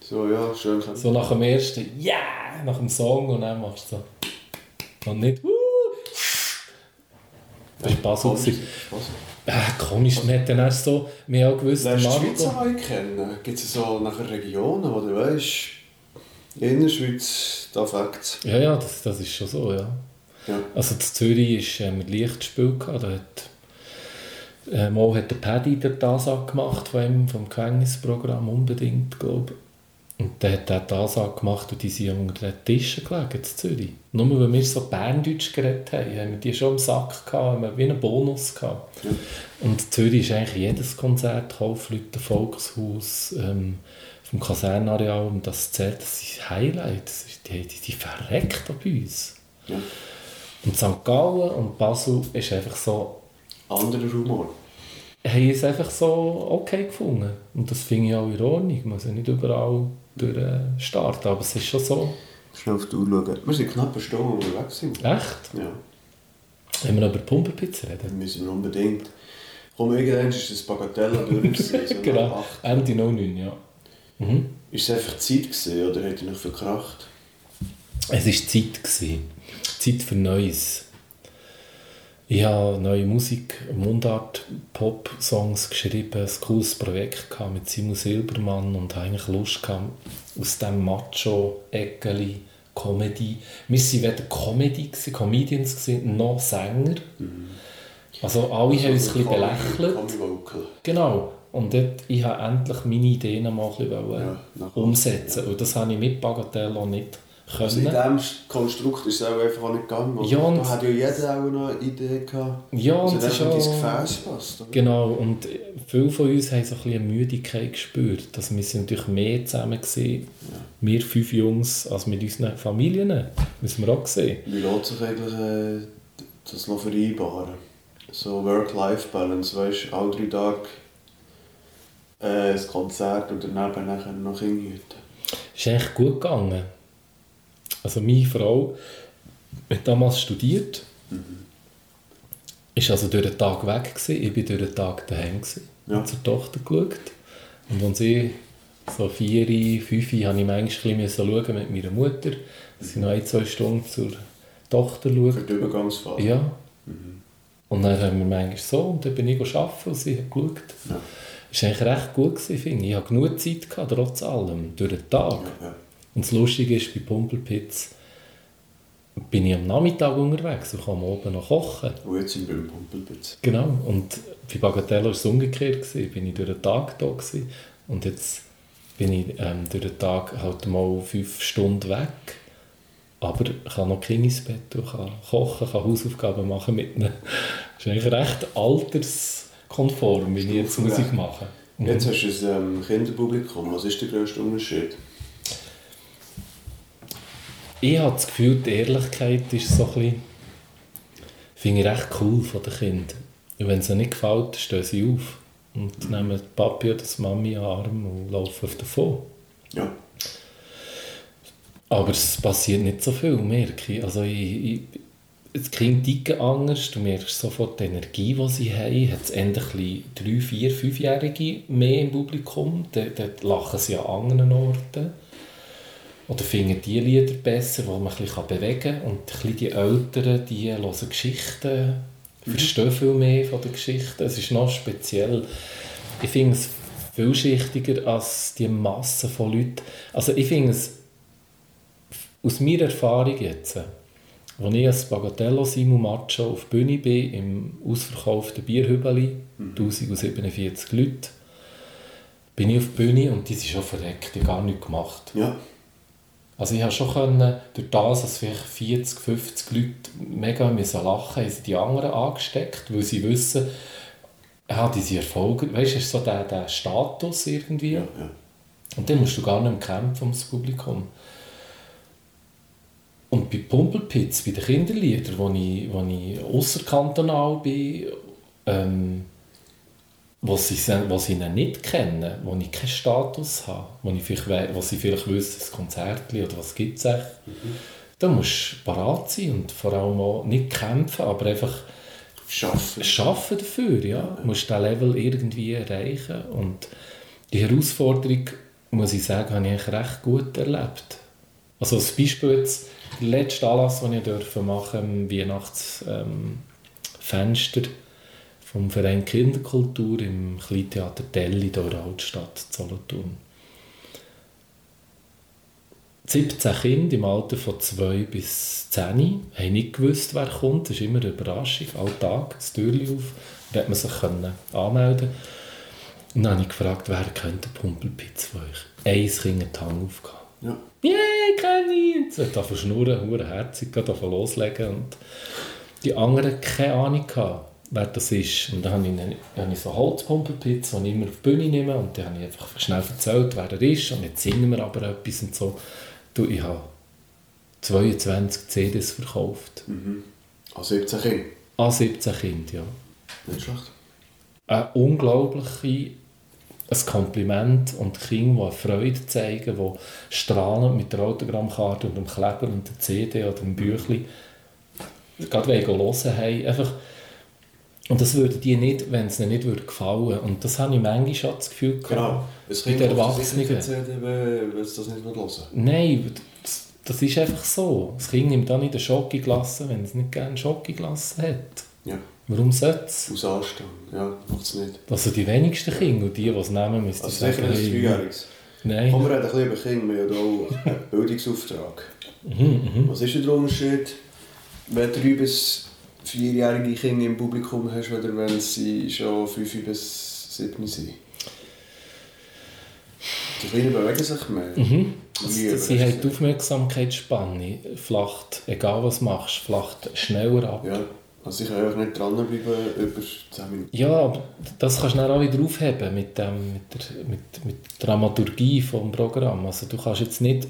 B: So, ja, schön.
A: so nach dem ersten «Ja!» nach dem Song und dann machst du so und nicht «Wuh!» Das war Basel.
B: Basel.
A: Äh, komisch, man hat dann erst so, haben auch gewusst,
B: Lernst du die Schweiz auch kennen? Gibt es so nachher Regionen, wo du weißt, in der Schweiz, da fängt
A: Ja, ja, das, das ist schon so, ja.
B: Ja.
A: Also in Zürich ist ähm, ein Lichtspiel gehabt, da hat äh, mal hat der Paddy den Ansage gemacht von ihm, vom Gefängnisprogramm unbedingt, glaube ich. Und der hat den Ansage gemacht und die sind unter den Tischen gelegen in Zürich. Nur weil wir so Berndeutsch geredet haben, haben wir die schon im Sack gehabt, haben wir wie einen Bonus gehabt.
B: Ja.
A: Und Zürich ist eigentlich jedes Konzert, Kaufleute, Volkshaus, ähm, vom Kasernareal und das zählt, das ist Highlight, das ist, die, die, die verreckt bei uns.
B: Ja.
A: Und St. Gallen und Basel ist einfach so,
B: Anderer Humor.
A: haben es einfach so okay gefunden. Und das finde ich auch in Ordnung. Man muss ja nicht überall durch aber es ist schon so.
B: Schnell auf die Uhr schauen. Wir sind knapp eine Stunde unterwegs. Sind.
A: Echt?
B: Ja,
A: Wenn wir über Pumperpizza reden.
B: müssen wir unbedingt. Komm, irgendwann ist das Bagatella durch. so
A: Genau. Ende 09, ja. Mhm.
B: Ist es einfach Zeit gewesen, oder hat er noch verkracht?
A: Es war Zeit. Gewesen. Zeit für Neues. Ich habe neue Musik, Mundart, Pop-Songs geschrieben, ein cooles Projekt mit Simon Silbermann und habe eigentlich Lust gehabt, aus diesem Macho-Eckeli Comedy. Wir waren weder Comedy, Comedians, gewesen, noch Sänger. Also alle haben uns ein bisschen belächelt. Genau. Und dort, ich habe endlich meine Ideen mal ein bisschen
B: Ja,
A: umsetzen. Und das habe ich mit Bagatelle nicht
B: Also in
A: können.
B: diesem Konstrukt ist es auch einfach auch nicht gegangen.
A: Ja, und-
B: da hat ja jeder auch noch eine Idee gehabt.
A: Ja,
B: Also
A: und
B: das
A: es
B: ist
A: ist
B: ins
A: auch...
B: Gefäß passt. Oder?
A: Genau, und viele von uns haben so ein bisschen eine Müdigkeit gespürt. Also wir sind natürlich mehr zusammen gewesen, wir fünf Jungs, als mit unseren Familien. Müssen wir auch sehen.
B: Wie lässt sich eigentlich äh, das noch vereinbaren? So Work-Life-Balance, weißt du, alle drei Tage äh, ein Konzert und daneben nachher noch hingehüten.
A: Es ist eigentlich gut gegangen. Also meine Frau hat damals studiert, ist also durch den Tag weg gewesen. ich war durch den Tag daheim gewesen,
B: Ja.
A: zur Tochter geschaut. Und als ich so vier, fünf, habe ich manchmal ein schauen mit meiner Mutter, dass sie noch ein, zwei Stunden zur Tochter schaut.
B: Für die Übergangsphase.
A: Ja. Und dann haben wir manchmal so, und dann bin ich arbeiten und sie hat geschaut.
B: Ja.
A: Das war eigentlich recht gut, gewesen, finde ich. Ich hatte genug Zeit, gehabt, trotz allem, durch den Tag.
B: Ja, ja.
A: Und das Lustige ist, bei Pumpelpitz bin ich am Nachmittag unterwegs und kann oben noch kochen.
B: Und jetzt sind wir beim Pumpelpitz.
A: Genau. Und bei Bagatella war es umgekehrt. Gewesen. Bin ich durch den Tag da gewesen. Und jetzt bin ich ähm, durch den Tag halt mal fünf Stunden weg. Aber ich kann noch Kinder ins Bett und kann kochen, kann Hausaufgaben machen mit ihnen. Das ist eigentlich recht alterskonform, wie ich jetzt. Musik mache.
B: Jetzt hast du ein ähm, Kinderpublikum. Was ist der grösste Unterschied?
A: Ich habe das Gefühl, die Ehrlichkeit ist so ein bisschen, finde ich recht cool von den Kindern. Und wenn es ihnen nicht gefällt, stehen sie auf und nehmen die Papi oder die Mami an den Arm und laufen davon.
B: Ja.
A: Aber es passiert nicht so viel, merke ich. Also ich, ich, das Kind ticken anders, du merkst sofort die Energie, die sie haben. Hat es endlich drei, vier, fünfjährige mehr im Publikum, dort, dort lachen sie an anderen Orten. Oder finden die Lieder besser, die man ein bisschen bewegen kann. Und ein bisschen die Älteren, die hören Geschichten, verstehen viel mehr von den Geschichten. Es ist noch speziell. Ich finde es vielschichtiger als die Masse von Leuten. Also ich finde es aus meiner Erfahrung jetzt, als ich als Bagatello Simon Macho auf die Bühne bin, im ausverkauften Bierhübeli, 1047 Leute, bin ich auf die Bühne und die sind schon verreckt, die haben gar nichts gemacht.
B: Ja.
A: Also ich habe schon können, durch das, dass vielleicht 40, 50 Leute mega müssen lachen sie die anderen angesteckt, weil sie wissen, ja, diese Erfolge, weißt du, ist so der, der Status irgendwie.
B: Ja, ja.
A: Und dann musst du gar nicht mehr kämpfen ums Publikum. Und bei Pumpelpitz, bei den Kinderliedern, wo ich, wo ich ausserkantonal bin, ähm, sie, se- wo sie nicht kennen, wo ich keinen Status habe, wo, ich vielleicht, wo sie vielleicht wissen, ein Konzert oder was gibt es echt, da musst du parat sein und vor allem auch nicht kämpfen, aber einfach
B: Schaffen.
A: Schaffen dafür, ja. Du musst diesen Level irgendwie erreichen. Und die Herausforderung, muss ich sagen, habe ich eigentlich recht gut erlebt. Also als Beispiel jetzt, der letzte Anlass, den ich durfte machen im Weihnachtsfenster vom Verein Kinderkultur im Kleintheater Delli in der Altstadt Solothurn. 17 Kinder im Alter von 2 bis 10 haben nicht gewusst, wer kommt. Das ist immer eine Überraschung. Alltag, das Türchen auf, da hat man sich können anmelden Und dann habe ich gefragt, wer kennt den Pumpelpitz von euch? Ein Kind hat die Hand aufgehauen.
B: Ja.
A: «Yeah, kenne ich!» Und sie hat angefangen zu schnurren, hure herzig, loslegen. Und die anderen keine Ahnung, gehabt, wer das ist. Und dann habe ich, ihnen- habe ich so Holzpumpelpitz, den ich immer auf die Bühne nehme. Und dann habe ich einfach schnell erzählt, wer er ist. Und jetzt singen wir aber etwas und so. Du, ich habe 22 CDs verkauft.
B: An 17 Kinder.
A: An 17 Kinder, ja.
B: Nicht schlecht.
A: Eine ein Kompliment und Kinder, die eine Freude zeigen, die strahlend mit der Autogrammkarte und dem Kleber und der CD oder dem Büchlein gerade wegen hören haben. Einfach, und das würden die nicht, wenn es ihnen nicht würde gefallen Und das habe ich manchmal schon das Gefühl gehabt.
B: Genau. Es
A: den Erwachsenen.
B: Erwachsenen. wenn es das nicht hören.
A: Nein, das, das ist einfach so. Das Kind nimmt auch nicht den Schokoglasse, wenn es nicht gerne Schokoglasse hat.
B: Ja.
A: Warum sollte es?
B: Aus Anstand. Ja, macht es nicht.
A: Also die wenigsten Kinder und die, die es nehmen, müssen
B: Also sicher nicht ein
A: hey,
B: Dreijähriges.
A: Nein.
B: Komm, wir reden ein bisschen über Kinder. Wir haben hier auch einen Bildungsauftrag.
A: Mhm,
B: Was ist denn der Unterschied, wenn du drei bis vierjährige Kinder im Publikum hast, oder wenn sie schon fünf bis sieben sind? Die Kleinen bewegen sich mehr.
A: Mhm. Also, sie haben die Aufmerksamkeitsspanne flacht, egal was machst, flacht schneller ab.
B: Ja, also ich kann einfach nicht dranbleiben über 10 Minuten.
A: Ja, aber das kannst du dann auch wieder aufheben mit, dem, mit, der, mit, mit der Dramaturgie des Programms. Also du kannst jetzt nicht...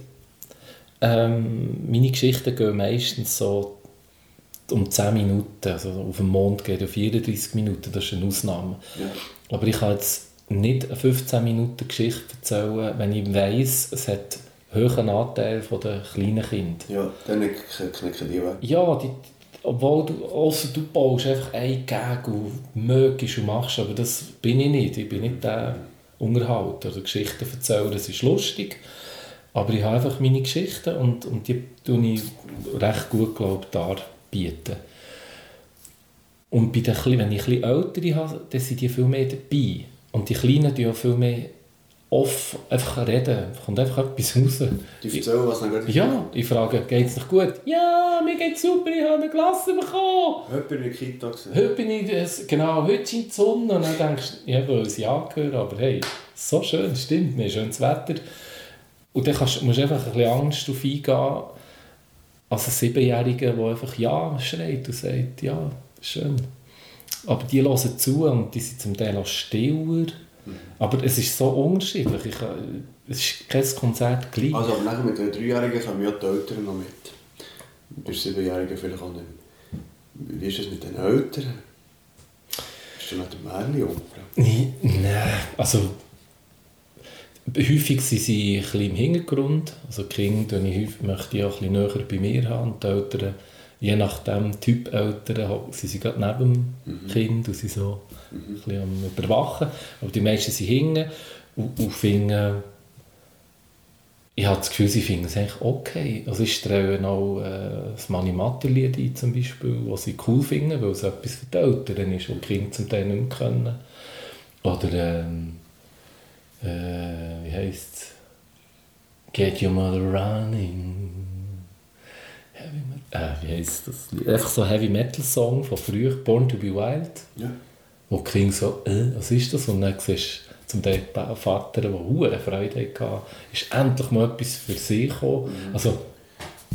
A: Ähm, meine Geschichten gehen meistens so um 10 Minuten. Also auf dem Mond geht ja 34 Minuten, das ist eine Ausnahme.
B: Ja.
A: Aber ich kann jetzt nicht eine 15 Minuten Geschichte erzählen, wenn ich weiss, es hat einen hohen Anteil von den kleinen Kindern.
B: Ja, dann kn- knicken die weg.
A: Ja, die, obwohl du, ausser du baust einfach einen Gag und mögest und machst, aber das bin ich nicht. Ich bin nicht der Unterhalter oder Geschichten erzählen, das ist lustig. Aber ich habe einfach meine Geschichten und, und die tue ich recht gut, glaube ich, darbieten. Und bei den, wenn ich bisschen ältere habe, dann sind die viel mehr dabei. Und die Kleinen tun ja viel mehr offen einfach reden. Es kommt einfach etwas raus.
B: Die erzählen, was dann gerade
A: Ja, ich frage, geht es noch gut? Ja, mir geht's super, ich habe eine Klasse bekommen.
B: Jemand in der Kita.
A: Heute bin ich, das, genau, heute scheint die Sonne. Und dann denkst du, ja, weil sie angehören, aber hey, so schön, stimmt, haben schönes Wetter. Und dann kannst, musst du einfach ein bisschen Angst auf eingehen, als ein Siebenjähriger, der einfach Ja schreit und sagt, ja, schön. Aber die hören zu und die sind zum Teil auch stiller. Aber es ist so unterschiedlich. Ich, kann- es ist kein Konzert gleich.
B: Also, aber nachher mit den Dreijährigen kommen ja die Eltern noch mit. Den Siebenjährigen vielleicht auch nicht. Wie ist es mit den Eltern? Ist da noch der umgebracht?
A: Nein, also häufig sind sie ein bisschen im Hintergrund. Also die Kinder ich häufig- möchte ich auch ein bisschen näher bei mir haben. Und die Eltern, je nachdem Typ Eltern, sie sind gerade neben dem Kind und sind so ein bisschen am Überwachen. Aber die meisten sind hinten und, und finden, ich habe das Gefühl, sie finden es eigentlich okay. Also ich streue auch äh, das Mani-Matter-Lied ein, zum Beispiel, was sie cool finden, weil es etwas für die Eltern ist, was die Kinder zum Teil nicht mehr können. Oder, ähm, äh, wie heisst es? Get your mother running. Heavy Metal. Äh, wie heisst das? Einfach so ein Heavy Metal Song von früher, Born to be Wild.
B: Ja.
A: Wo Kinder so, äh, was ist das? Und dann siehst du zum Teil Vater, der hohe Freude hatte, ist endlich mal etwas für sich gekommen. Also,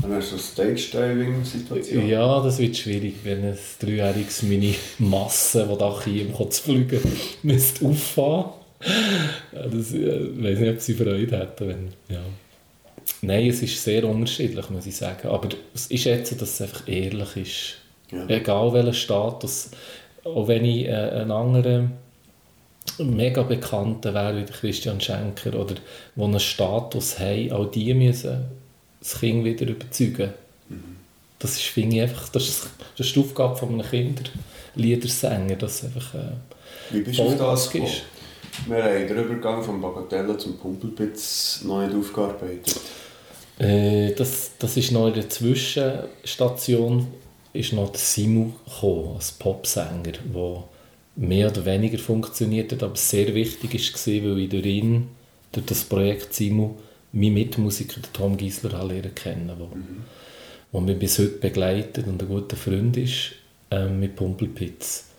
B: Dann hast du eine Stage-Diving-Situation.
A: ja, das wird schwierig, wenn ein dreijähriges meine Masse, die da hier zu fliegen, müsste auffahren. Das, äh, ich weiß nicht, ob sie Freude hätten. Wenn, ja. Nein, es ist sehr unterschiedlich, muss ich sagen. Aber es ist jetzt, dass es einfach ehrlich ist.
B: Ja.
A: Egal welcher Status. Auch wenn ich äh, einen anderen mega Bekannten wäre, wie Christian Schenker, oder die einen Status haben, auch die müssen das Kind wieder überzeugen. Das ist, finde ich, einfach, das ist, das ist die Aufgabe von einem Kinderliedersänger, dass einfach äh,
B: Wie bist du auf das gekommen?
A: ist.
B: Wir haben den Übergang vom Bagatelle zum Pumpelpitz noch nicht aufgearbeitet.
A: Äh, das, das ist noch in der Zwischenstation ist noch der Simu gekommen, als Popsänger, der mehr oder weniger funktioniert hat, aber sehr wichtig war, weil ich durch ihn, durch das Projekt Simu, meinen Mitmusiker Tom Giesler habe lernen kennen, der wo mich bis heute begleitet und ein guter Freund ist ähm, mit Pumpelpitz.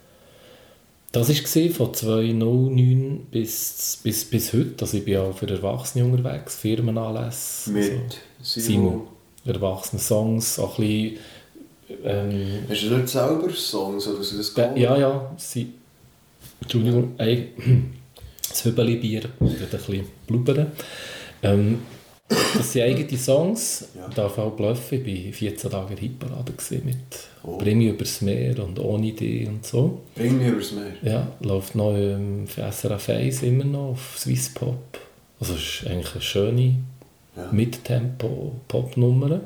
A: Das war von 2009 bis, bis, bis heute. Also ich bin auch für Erwachsene unterwegs, Firmenanlässe.
B: Mit
A: so.
B: Simu.
A: Simu. Erwachsene Songs, auch ein bisschen... Ähm,
B: Hast du nicht selber Songs oder so das
A: ja, ja, ja, sie... Entschuldigung, ey, das Hübeli-Bier, wird ein bisschen blubbern. Ähm, das sind eigene Songs,
B: Ja.
A: ich darf auch bluffen, ich war 14 Tage in Hitparade mit
B: Oh.
A: «Bring mich übers Meer» und «Ohne dich» und so.
B: Bring mich übers Meer.
A: Ja, läuft noch ähm, für SRF 1 immer noch auf Swiss Pop. Also es ist eigentlich eine schöne
B: Ja.
A: Mittempo-Pop-Nummer.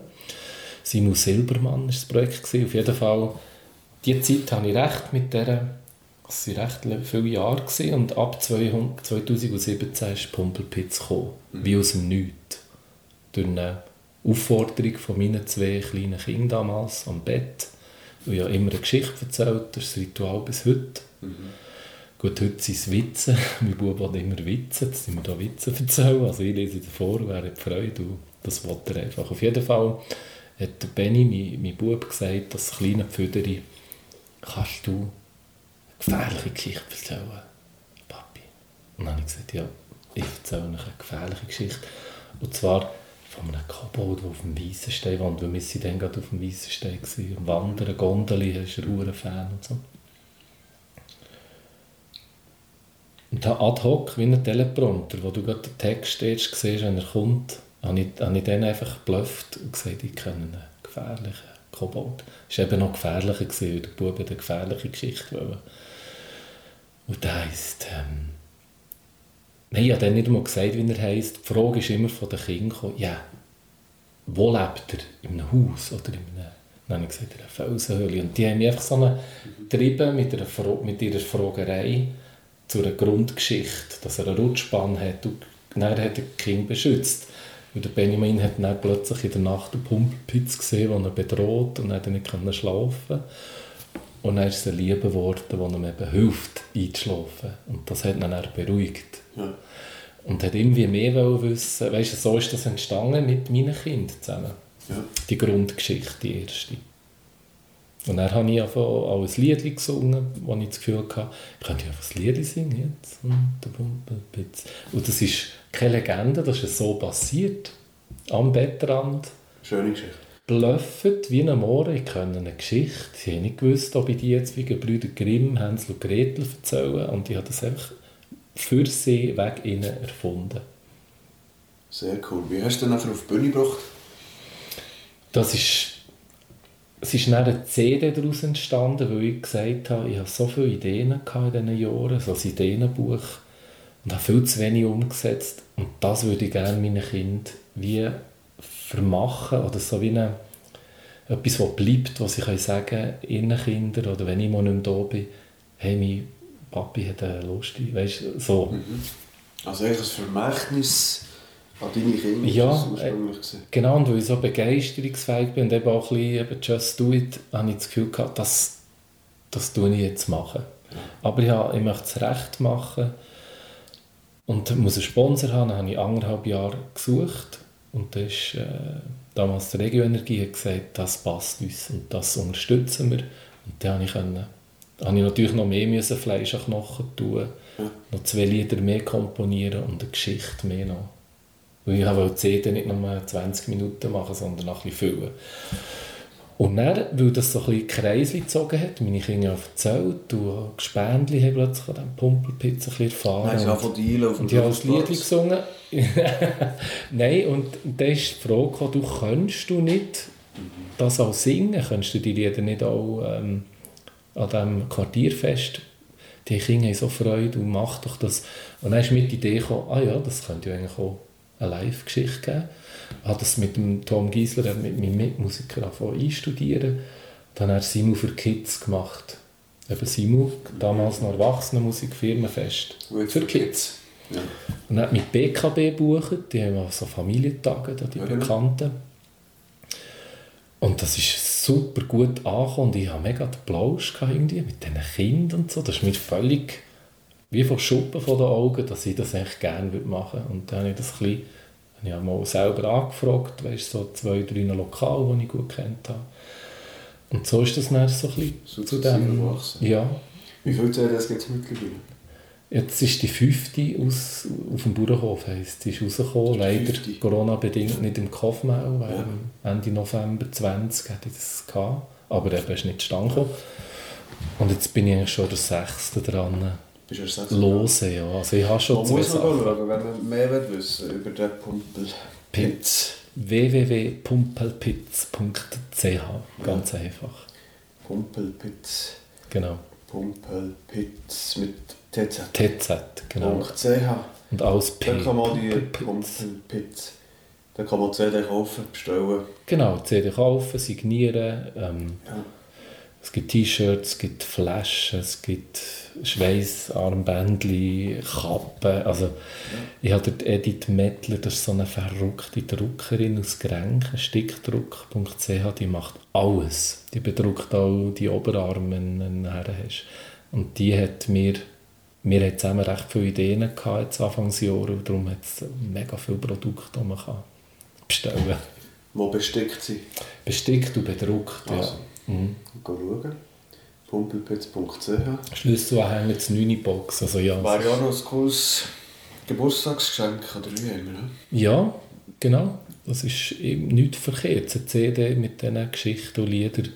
A: Simon Silbermann war das Projekt. Gewesen. Auf jeden Fall, die Zeit habe ich recht mit dieser, das waren recht le- viele Jahre gewesen. und ab 200 2017 ist Pumpelpitz gekommen, wie aus dem Nichts. Durch eine Aufforderung von meinen zwei kleinen Kindern damals am Bett, die ja immer eine Geschichte erzählt, das ist das Ritual bis heute. Gut, heute sind es Witze. Mein Bub hat immer Witze. Jetzt sind wir da Witze erzählen. Also ich lese davor, wer hat Freude. Das wollte er einfach. Auf jeden Fall hat der Benny, mein, mein Bub, gesagt, das kleine Pfüderi, kannst du eine gefährliche Geschichte erzählen, Papi? Und dann habe ich gesagt, ja, ich erzähle eine gefährliche Geschichte. Und zwar von einem Kobold, der auf dem Weissenstein wohnt, weil wir sind dann gerade auf dem Weissenstein waren. Wandern, Gondeli, ist ein Fan und so. Und da ad hoc, wie ein Teleprompter, wo du gerade den Text erst siehst, wenn er kommt, habe ich, habe ich dann einfach geblufft und gesagt, ich kenne einen gefährlichen Kobold. Es war eben noch gefährlicher, gewesen, weil der Bub eine gefährliche Geschichte wollte. Und der heisst... Ähm, Nein, ich habe dann nicht einmal gesagt, wie er heisst. Die Frage ist immer von den Kindern ja, wo lebt er? In einem Haus oder in einem... Dann habe ich gesagt, in einer Felsenhöhle. Und die haben mich einfach so getrieben mit, mit ihrer Fragerei zu einer Grundgeschichte, dass er eine Rutschbahn hat und dann hat er das Kind beschützt. Und der Benjamin hat dann plötzlich in der Nacht einen Pumpelpitz gesehen, den er bedroht und dann nicht schlafen Und dann ist es ein Liebe geworden, der ihm eben hilft, einzuschlafen. Und das hat ihn dann beruhigt. Ja. Und hat irgendwie mehr wissen weißt du, so ist das entstanden mit meinen Kindern zusammen. Ja. Die Grundgeschichte, die erste. Und dann habe ich einfach auch ein Lied gesungen, wo ich das Gefühl hatte, ich könnte einfach ein Lied singen jetzt. Und das ist keine Legende, das ist so passiert. Am Bettrand.
B: Schöne Geschichte.
A: Bluffet wie ein Mohren, ich kenne eine Geschichte. Sie haben nicht gewusst, ob ich die jetzt wie Gebrüder Grimm, Hänsel und Gretel erzähle. Und ich habe das einfach für sie weg ihnen erfunden.
B: Sehr cool. Wie hast du denn nachher auf die Bühne gebracht?
A: Das ist, es ist dann eine CD daraus entstanden, weil ich gesagt habe, ich habe so viele Ideen in diesen Jahren, so ein Ideenbuch, und habe viel zu wenig umgesetzt. Und das würde ich gerne meinen Kindern wie vermachen oder so wie eine, etwas, was bleibt, was ich sagen kann, ihren Kindern oder wenn ich mal nicht mehr da bin, hey, mein Papi hat eine Lust, weißt du, so. Mhm.
B: Also eigentlich ein Vermächtnis an deine Kinder,
A: ja, äh, genau, und weil ich so begeisterungsfähig bin und eben auch ein bisschen eben «Just do it», habe ich das Gefühl gehabt, das, das tue ich jetzt machen. Ja. Aber ich, habe, ich möchte es recht machen und muss einen Sponsor haben, dann habe ich anderthalb Jahre gesucht und da ist äh, damals die Regioenergie gesagt, das passt uns und das unterstützen wir und dann habe ich können da musste ich natürlich noch mehr müssen Fleisch an Knochen tun, ja. noch zwei Lieder mehr komponieren und eine Geschichte mehr noch. Weil ich wollte die CD nicht nur 20 Minuten machen, sondern noch ein bisschen füllen. Und dann, weil das so ein bisschen Kreisli gezogen hat, meine Kinder haben erzählt, und Gespendli haben plötzlich an diesem Pumpelpizza ein erfahren.
B: Nein, sie
A: von
B: dir
A: Und ich habe das Lied gesungen. Nein, und dann ist die Frage gekommen, du könntest du nicht das auch singen, könntest du die Lieder nicht auch... Ähm, an diesem Quartierfest. Die Kinder haben so Freude und mach doch das. Und dann ist mir die Idee gekommen, ah ja, das könnte ja eigentlich auch eine Live-Geschichte geben. Ich habe das mit dem Tom Giesler, mit meinem Mitmusiker, angefangen einstudieren. Dann hat er Simu für Kids gemacht. Eben Simu, damals noch Erwachsenenmusikfirmenfest.
B: Für Kids. Ja.
A: Und dann hat mit BKB gebucht, die haben so Familientage, die genau. Bekannten. Und das ist super gut angekommen und ich hatte mega den Plausch irgendwie mit diesen Kindern und so. Das ist mir völlig wie von Schuppen von den Augen, dass ich das echt gerne machen würde. Und dann habe ich das ein bisschen, ich habe mal selber angefragt, weißt, so zwei, drei Lokale, die ich gut kennt habe. Und so ist das dann so ein bisschen
B: so zu dem...
A: Ja.
B: Wie viele CDs gibt es mittlerweile?
A: Jetzt ist die fünfte aus, auf dem Bauernhof, heisst, sie ist rausgekommen, leider Corona-bedingt nicht im Kaufmau, weil ja. Ende November 20 hatte ich das gehabt, aber eben ist nicht zustande gekommen. Und jetzt bin ich eigentlich schon der Sechste dran.
B: Bist du der Sechste?
A: Lose, ja. Also ich habe schon
B: Wo zwei muss man Sachen. schauen, wenn man mehr wissen über den Pumpelpitz?
A: www.pumpelpitz.ch Ganz ja. einfach.
B: Pumpelpitz.
A: Genau.
B: Pumpelpitz mit TZ.
A: TZ, genau.
B: .ch.
A: Und alles P.
B: Dann kann man die Pumpelpitz. Dann kann man CD kaufen, bestellen.
A: Genau, CD kaufen, signieren. Ähm,
B: ja.
A: Es gibt T-Shirts, es gibt Flaschen, es gibt Schweißarmbändchen, Kappen. Also, ja. ich habe Edith Mettler, das ist so eine verrückte Druckerin aus Grenken, stickdruck.ch, die macht alles. Die bedruckt auch die Oberarme, wenn du hast. Und die hat mir wir hatten zusammen recht viele Ideen gehabt, jetzt Anfangsjahr, und darum hat es mega viele Produkte, die man kann bestellen.
B: Wo bestickt sie?
A: Bestickt und bedruckt,
B: Also.
A: ja. Mhm.
B: Schauen. Pumpelpitz.ch
A: Schlüsselanhänger, die 9 Box, also ja.
B: Wäre ja noch ein cooles Geburtstagsgeschenk oder wie immer. Ne?
A: Ja, genau. Das ist eben nichts verkehrt. Eine CD mit diesen Geschichten und Liedern.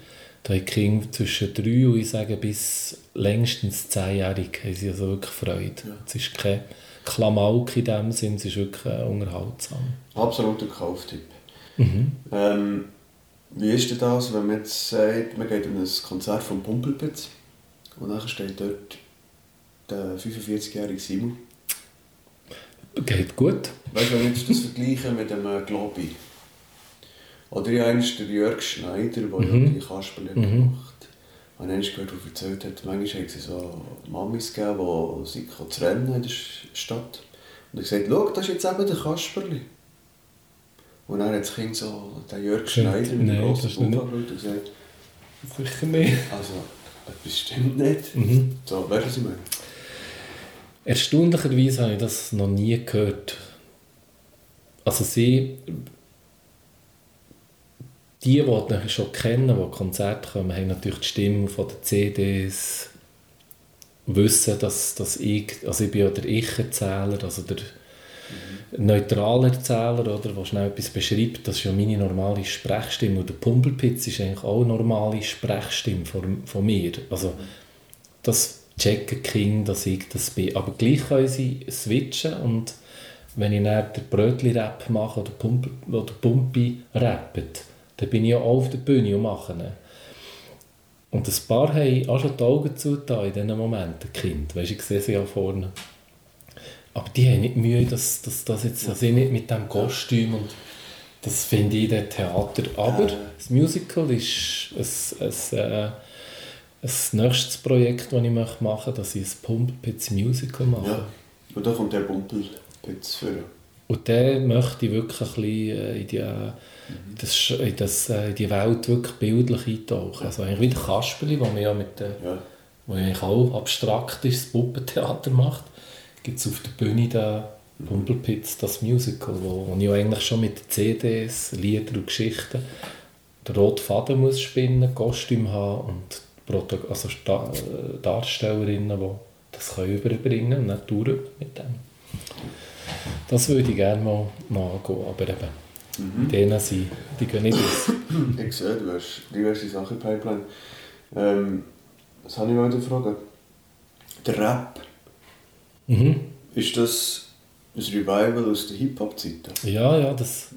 A: Da haben die Kinder zwischen drei und ich sage bis längstens zehnjährig haben sie also wirklich Freude.
B: Ja.
A: Es ist kein Klamauk in dem Sinn, es ist wirklich äh, unterhaltsam.
B: Absoluter Kauftipp.
A: Mhm.
B: Ähm, wie ist denn das, wenn man jetzt sagt, man geht in ein Konzert von Pumpelpitz und dann steht dort der 45-jährige Simon.
A: Geht gut.
B: Weißt du, wenn wir das vergleichen mit dem Globi. Oder ja, einst der Jörg Schneider, der
A: Mhm.
B: ja die Kasperle
A: Mhm.
B: gemacht hat. Ich habe einst gehört, der erzählt hat, manchmal haben sie so Mamis gegeben, die sie zu rennen in der Stadt. Und er gesagt, schau, das ist jetzt eben der Kasperli. Und dann hat das Kind so den Jörg. Schneider mit dem
A: ist
B: Bauch angeschaut und gesagt,
A: Sicher nicht.
B: also, das stimmt nicht.
A: Mhm.
B: So, weißt du, was ich meine?
A: Erstaunlicherweise habe ich das noch nie gehört. Also sie, die, die schon kennen, die Konzerte kommen, haben natürlich die Stimme von den CDs, wissen, dass, dass ich, also ich bin ja der Ich-Erzähler, also der neutrale Erzähler, oder, der schnell etwas beschreibt, das ist ja meine normale Sprechstimme. Und der Pumpelpitz ist eigentlich auch eine normale Sprechstimme von, von mir. Also das checken Kinder, dass ich das bin. Aber gleich können sie switchen und wenn ich dann den Brötli-Rap mache oder, Pump oder Pumpi dann bin ich ja auch auf der Bühne und mache ihn. Und ein paar haben auch schon die Augen zugetan in diesen Momenten, Kinder. Weißt, ich sehe sie ja vorne. Aber die haben nicht Mühe, dass, dass, dass jetzt, dass ich nicht mit diesem Kostüm und das finde ich in dem Theater. Aber das Musical ist ein, ein, äh, ein nächstes Projekt, das ich machen möchte, dass ich ein Pumppitz Musical mache.
B: Ja. Und da kommt der Pumpelpitz für.
A: Und dann möchte ich wirklich ein bisschen äh, in die, in das, in das, äh, die Welt wirklich bildlich eintauchen. Also eigentlich wie der Kasperli, wo man ja mit der
B: Ja.
A: wo eigentlich auch abstrakt ist, das Puppentheater macht, gibt es auf der Bühne den Pumpelpitz, das Musical, wo, wo ich ja eigentlich schon mit CDs, Lieder und Geschichten den roten Faden muss spinnen, Kostüm haben und Proto also Sta äh, Darstellerinnen, die das können überbringen und nicht durch mit dem. Das würde ich gerne mal, angehen, aber eben,
B: Mhm.
A: denen sind, die gehen nicht aus.
B: Ich sehe, du hast diverse Sachen der Pipeline. Ähm, was habe ich mal fragen? Der Rap,
A: Mhm.
B: ist das ein Revival aus der Hip-Hop-Zeit?
A: Ja, ja, das...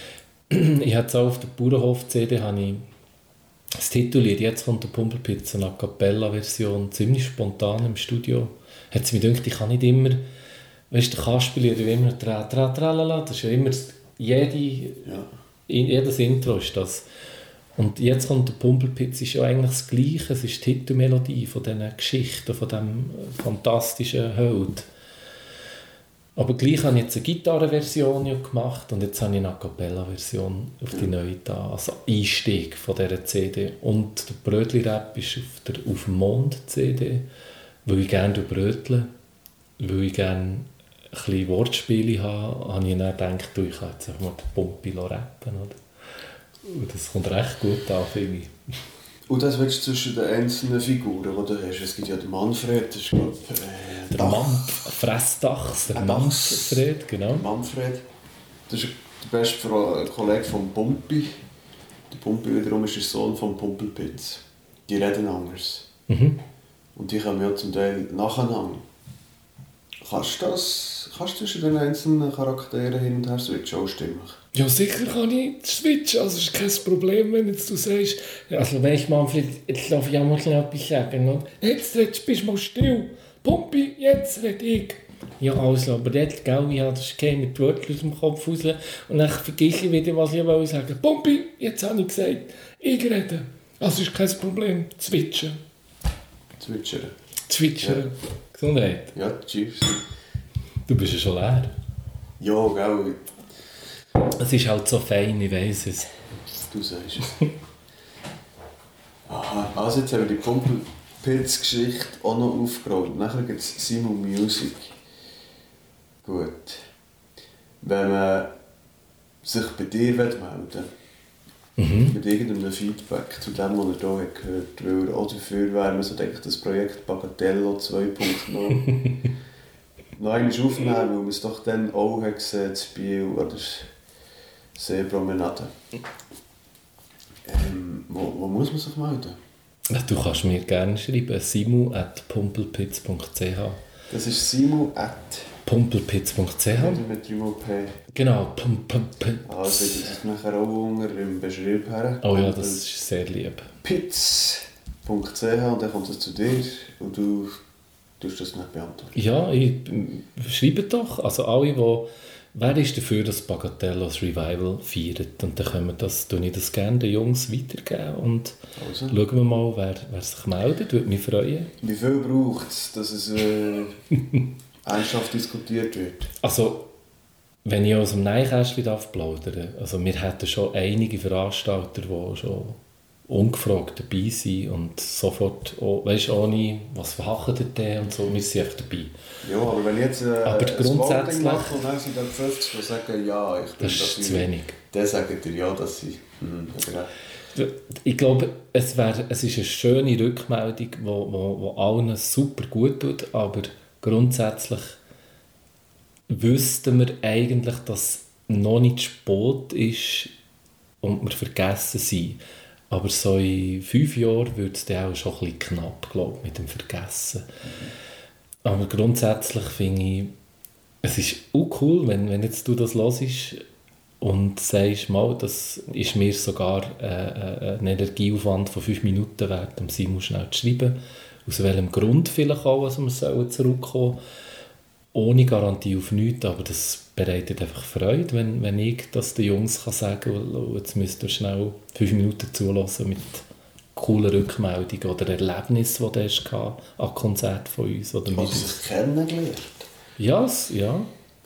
A: ich hatte es auch auf der Bauernhof-CD, das tituliert, jetzt kommt der Pumpelpizza, eine A Cappella-Version, ziemlich spontan im Studio. Hat es mir gedacht, ich kann nicht immer, weißt du, der Kasperli wie immer, tra, tra, tralala, das ist ja immer, jede,
B: Ja.
A: in, jedes Intro ist das. Und jetzt kommt der Pumpelpitz, ist ja eigentlich das Gleiche, es ist die Titelmelodie von diesen Geschichten, von diesem fantastischen Held. Aber gleich habe ich jetzt eine Gitarrenversion ja gemacht und jetzt habe ich eine A Cappella-Version auf die neue da, also Einstieg von dieser CD. Und der Brötli-Rap ist auf der «Auf dem Mond» CD, weil ich gerne brötle, weil ich gerne bisschen Wortspiele habe, habe ich dann gedacht, du, ich kann jetzt einfach mal den Pumpi rappen, oder? Und das kommt recht gut an, finde ich.
B: Und das willst du zwischen den einzelnen Figuren, die du hast. Es gibt ja den Manfred, das ist glaub, äh,
A: Der
B: Dach-
A: Mann, Fressdachs, der. Manfred, genau.
B: Manfred. Das ist der beste Kollege von Pumpi. Der Pumpi wiederum ist der Sohn von Pumpelpitz. Die reden anders.
A: Mhm.
B: Und die kommen ja zum Teil nacheinander. Kannst du das, kannst du zwischen den einzelnen Charakteren hin und her switchen, auch stimmig?
A: Ja, sicher kann ich switchen, also ist kein Problem, wenn jetzt du sagst, also weißt Manfred, jetzt darf ich auch mal schnell etwas sagen, oder? Jetzt redest, bist du mal still, Pumpi, jetzt red ich. Ja, also, aber jetzt, gell, ich habe das Game mit Wörtern aus dem Kopf raus und dann vergesse ich wieder, was ich wollte sagen. Pumpi, jetzt habe ich gesagt, ich rede. Also ist kein Problem, switchen,
B: Zwitschern.
A: switchen. Gesundheit.
B: Ja, cheers.
A: Du bist ja schon leer.
B: Ja, gell,
A: Es ist halt so fein, ich weiss es.
B: du sagst es. Aha, also jetzt haben wir die Pumpelpilz-Geschichte auch noch aufgerollt. Nachher gibt es Simon Music. Gut. Wenn man sich bei dir melden
A: Mhm.
B: mit irgendeinem Feedback zu dem, was er hier hat gehört Weil er auch dafür wäre, man so denkt, das Projekt Bagatello 2.0 noch einmal aufnehmen, weil man es doch dann auch hat gesehen, das Spiel oder Seepromenade. Ähm, wo, wo muss man sich melden?
A: Du kannst mir gerne schreiben, simu.pumpelpitz.ch
B: Das ist Simo at
A: Pumpelpitz.ch
B: mit 3P.
A: Genau, Pumpelpitz.
B: Also, das ist nachher auch unter im Beschrieb her.
A: Oh ja, das ist sehr lieb.
B: Pitz.ch und dann kommt es zu dir und du tust das nicht beantworten.
A: Ja, ich, schreibe doch. Also alle, die... Wer ist dafür, dass Bagatello das Revival feiert? Und dann können wir das, tue ich das gerne den Jungs weitergeben und
B: Also.
A: schauen wir mal, wer, wer sich meldet. Würde mich freuen.
B: Wie viel braucht es, dass es äh, ernsthaft diskutiert wird?
A: Also, wenn ich aus dem Neinkästchen darf plaudern, also wir hätten schon einige Veranstalter, die schon ungefragt dabei sind und sofort, oh, weißt, ohne was machen die denn und so, wir sind echt dabei.
B: Ja, aber wenn jetzt äh,
A: Aber grundsätzlich-
B: mache und dann sind dann 50, die sagen, ja, ich bin
A: Das ist zu wenig.
B: Dann sagen dir ja, dass sie... Hm, genau.
A: Ich glaube, es, wär, es ist eine schöne Rückmeldung, die wo, wo, wo allen super gut tut, aber grundsätzlich wüssten wir eigentlich, dass noch nicht spät ist und wir vergessen sind. Aber so in fünf Jahren wird es dann auch schon ein bisschen knapp, glaube ich, mit dem Vergessen. Aber grundsätzlich finde ich, es ist auch cool, wenn, wenn jetzt du das hörst und sagst, mal, das ist mir sogar äh, äh, ein Energieaufwand von fünf Minuten wert, dem Simon schnell zu schreiben, aus welchem Grund vielleicht auch, dass wir sollen zurückkommen ohne Garantie auf nichts, aber das bereitet einfach Freude, wenn, wenn ich das den Jungs kann sagen kann, «Oh, jetzt müsst ihr schnell fünf Minuten zulassen mit coolen Rückmeldungen oder Erlebnissen, die du hast an Konzert von uns. Oder mit
B: sie sich kennengelernt.
A: Ja, s- ja,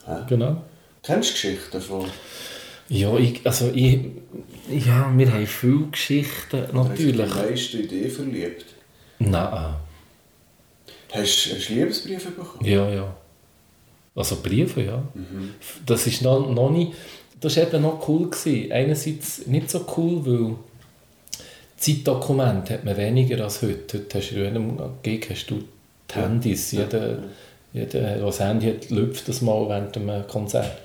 B: Ja.
A: genau.
B: Kennst du Geschichten von...
A: Ja, ich, also ich, ja, wir haben viele Geschichten, natürlich.
B: Hast du die meiste Idee verliebt?
A: Nein,
B: Hast, hast du Liebesbriefe bekommen?
A: ja, ja. Also Briefe, ja. Das ist noch, noch nicht, das war eben noch cool. Gewesen. Einerseits nicht so cool, weil Zeitdokument hat man weniger als heute. Heute hast du in jedem Gig hast du die
B: Ja.
A: Handys. Jeder, jeder, der das Handy hat, lüpft das mal während einem Konzert.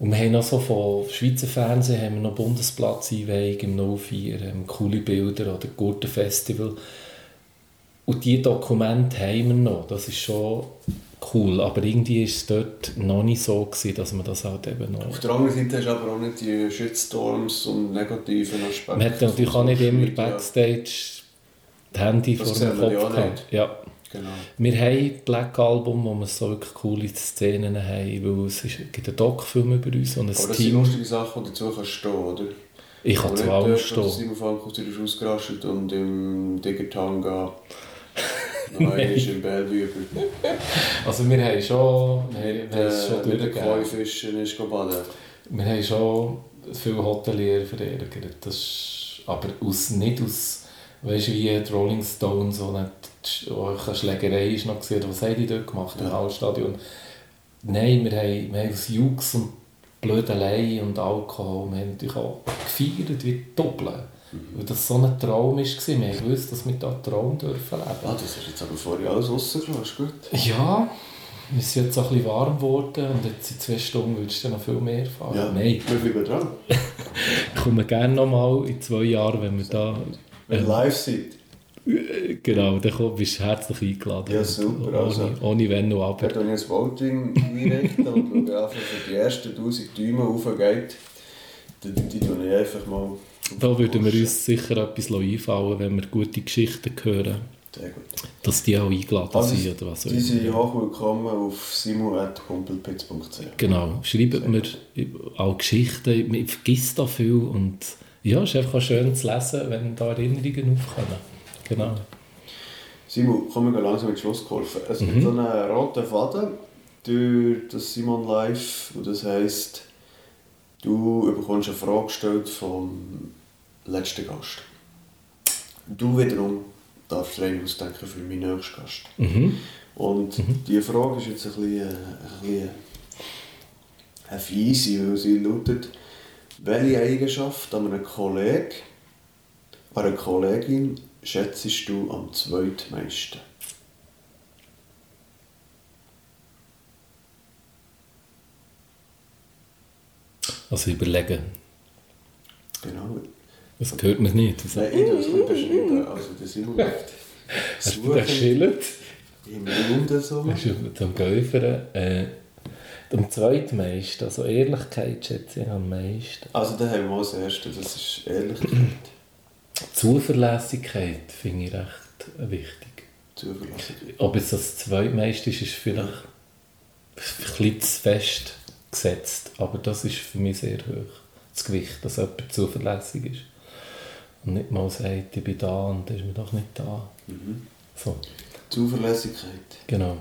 A: Und wir haben noch so von Schweizer Fernsehen haben wir noch Bundesplatz-Einweihung im 04, ähm, coole Bilder oder Gurtenfestival. Und diese Dokumente haben wir noch, das ist schon cool. Aber irgendwie war es dort noch nicht so, gewesen, dass man das halt eben noch...
B: Auf der anderen Seite hast du aber auch nicht die Shitstorms und negativen Aspekte.
A: Man hat natürlich auch nicht immer Backstage die Handy
B: Das
A: vor dem Kopf gehabt. Ja.
B: Genau.
A: Wir haben Black Album, wo wir so wirklich coole Szenen haben, weil es ist, gibt einen Doc-Film über uns und ein
B: Aber das sind lustige Sachen, die dazu kannst stehen, oder?
A: Ich kann zu allem stehen.
B: der Simon Fankus ist ausgerastet und im Diggertanga noch einmal im Bellevue
A: Also wir haben schon, wir haben, wir es schon
B: mit den. Koi-Fischen ist baden.
A: Wir haben schon viele Hotelier verärgert. Das ist, aber aus, nicht aus, weißt du, wie die Rolling Stones, wo eine Schlägerei ist noch gesehen. Was haben die dort gemacht im
B: Ja.
A: Hallstadion? Nein, wir haben, wir haben aus Jux und Blödelei und Alkohol, wir haben natürlich auch gefeiert wie Doppeln. Weil das so ein Traum war. Wir gewusst, dass wir da einen Traum dürfen leben.
B: Ah, das ist jetzt aber vorher alles rausgelassen, ist gut.
A: Ja, wir sind jetzt auch ein bisschen warm geworden und jetzt in zwei Stunden würdest du noch viel mehr fahren.
B: Ja,
A: Nein,
B: wir bleiben dran.
A: ich komme gerne nochmal in zwei Jahren, wenn wir da...
B: Wenn
A: Ähm,
B: live
A: äh, genau, dann komm- bist du herzlich eingeladen.
B: Ja, super,
A: Ohne,
B: also.
A: ohne Wenn und Aber.
B: Ich habe ein Voting einrichten und wenn einfach für die ersten 1000 Däume raufgeht, die, die tue ich einfach mal...
A: Da würden wir uns sicher etwas einfallen wenn wir gute Geschichten hören,
B: Sehr gut.
A: dass die auch eingeladen
B: Also,
A: sind oder was auch
B: Die sind
A: immer.
B: hoch willkommen auf simon.kumpelpitz.ch
A: Genau, schreibt mir auch Geschichten, man vergisst da viel und ja, es ist einfach auch schön zu lesen, wenn da Erinnerungen aufkommen. Genau.
B: Simon, kommen wir langsam ins Schluss geholfen. Es gibt so einen roten Faden durch das Simon Live und das heisst, du bekommst eine Frage gestellt vom letzten Gast. Du wiederum darfst rein ausdenken für meinen nächsten Gast.
A: Mhm.
B: Und die Frage ist jetzt ein bisschen, äh, ein bisschen eine fiese, weil sie lautet, Welche Eigenschaft an einem Kollegen, an einer Kollegin schätzt du am zweitmeisten?
A: Also überlegen.
B: Genau.
A: Das gehört mir nicht. Also,
B: Nein, ich muss es beschreiben. Also, das sind wir
A: hast du das geschildert?
B: im oder so.
A: Mit dem Käufer äh, am zweitmeisten, also Ehrlichkeit schätze ich am meisten.
B: Also, da haben wir mal das Erste, das ist Ehrlichkeit.
A: Zuverlässigkeit finde ich recht wichtig.
B: Zuverlässigkeit.
A: Ob es das zweitmeiste ist, ist vielleicht ein bisschen zu fest gesetzt, aber das ist für mich sehr hoch. Das Gewicht, dass jemand zuverlässig ist. Und nicht mal sagt, ich bin da und dann ist man doch nicht da.
B: Mhm.
A: So,
B: Zuverlässigkeit.
A: genau.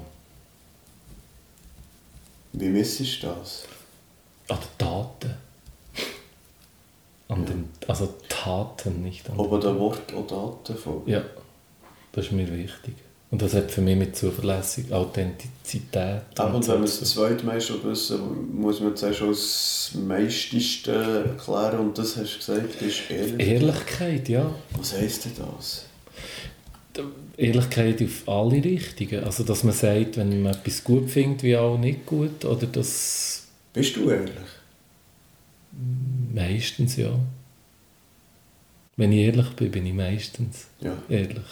B: Wie missest du das?
A: An den Taten. An den, also Taten, nicht an
B: Ob an den Wort oder Daten folgt?
A: Ja, das ist mir wichtig. Und das hat für mich mit Zuverlässigkeit, Authentizität.
B: Aber
A: und
B: wenn man
A: so
B: das
A: zu-
B: zweitmeiste wissen, muss man zuerst schon das meisteste erklären und das hast du gesagt, ist ehrlich.
A: Ehrlichkeit, ja.
B: Was heisst denn das?
A: Ehrlichkeit auf alle Richtungen. Also, dass man sagt, wenn man etwas gut findet, wie auch nicht gut. Oder das
B: Bist du ehrlich?
A: meistens, ja. Wenn ich ehrlich bin, bin ich meistens
B: Ja.
A: ehrlich.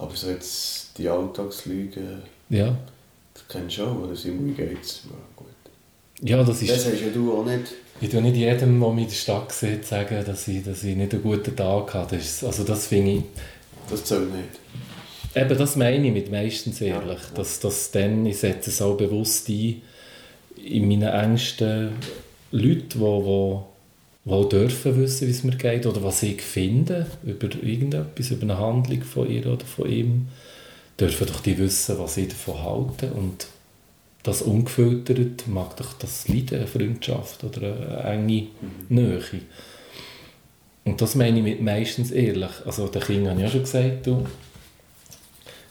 B: Aber so jetzt die Alltagslügen,
A: Ja,
B: das kennst du auch, oder? Simon, geht's? Ja, gut.
A: ja das
B: Das
A: ist...
B: hast ja du auch nicht.
A: Ich tue nicht jedem, der mich in der Stadt sieht, sagen, dass ich, dass ich nicht einen guten Tag hatte. Das, ist, also das finde ich...
B: Das zählt nicht.
A: Eben, das meine ich mit meistens ehrlich.
B: Ja.
A: Dass, dass dann, ich setze es auch bewusst ein, in meinen engsten Leuten, die, die auch dürfen wissen, wie es mir geht oder was ich finde über irgendetwas, über eine Handlung von ihr oder von ihm, dürfen doch die wissen, was ich davon halte und das ungefiltert mag doch das leiden, eine Freundschaft oder eine enge Nähe. Und das meine ich mit meistens ehrlich. Also der Kind habe ich ja schon gesagt, du,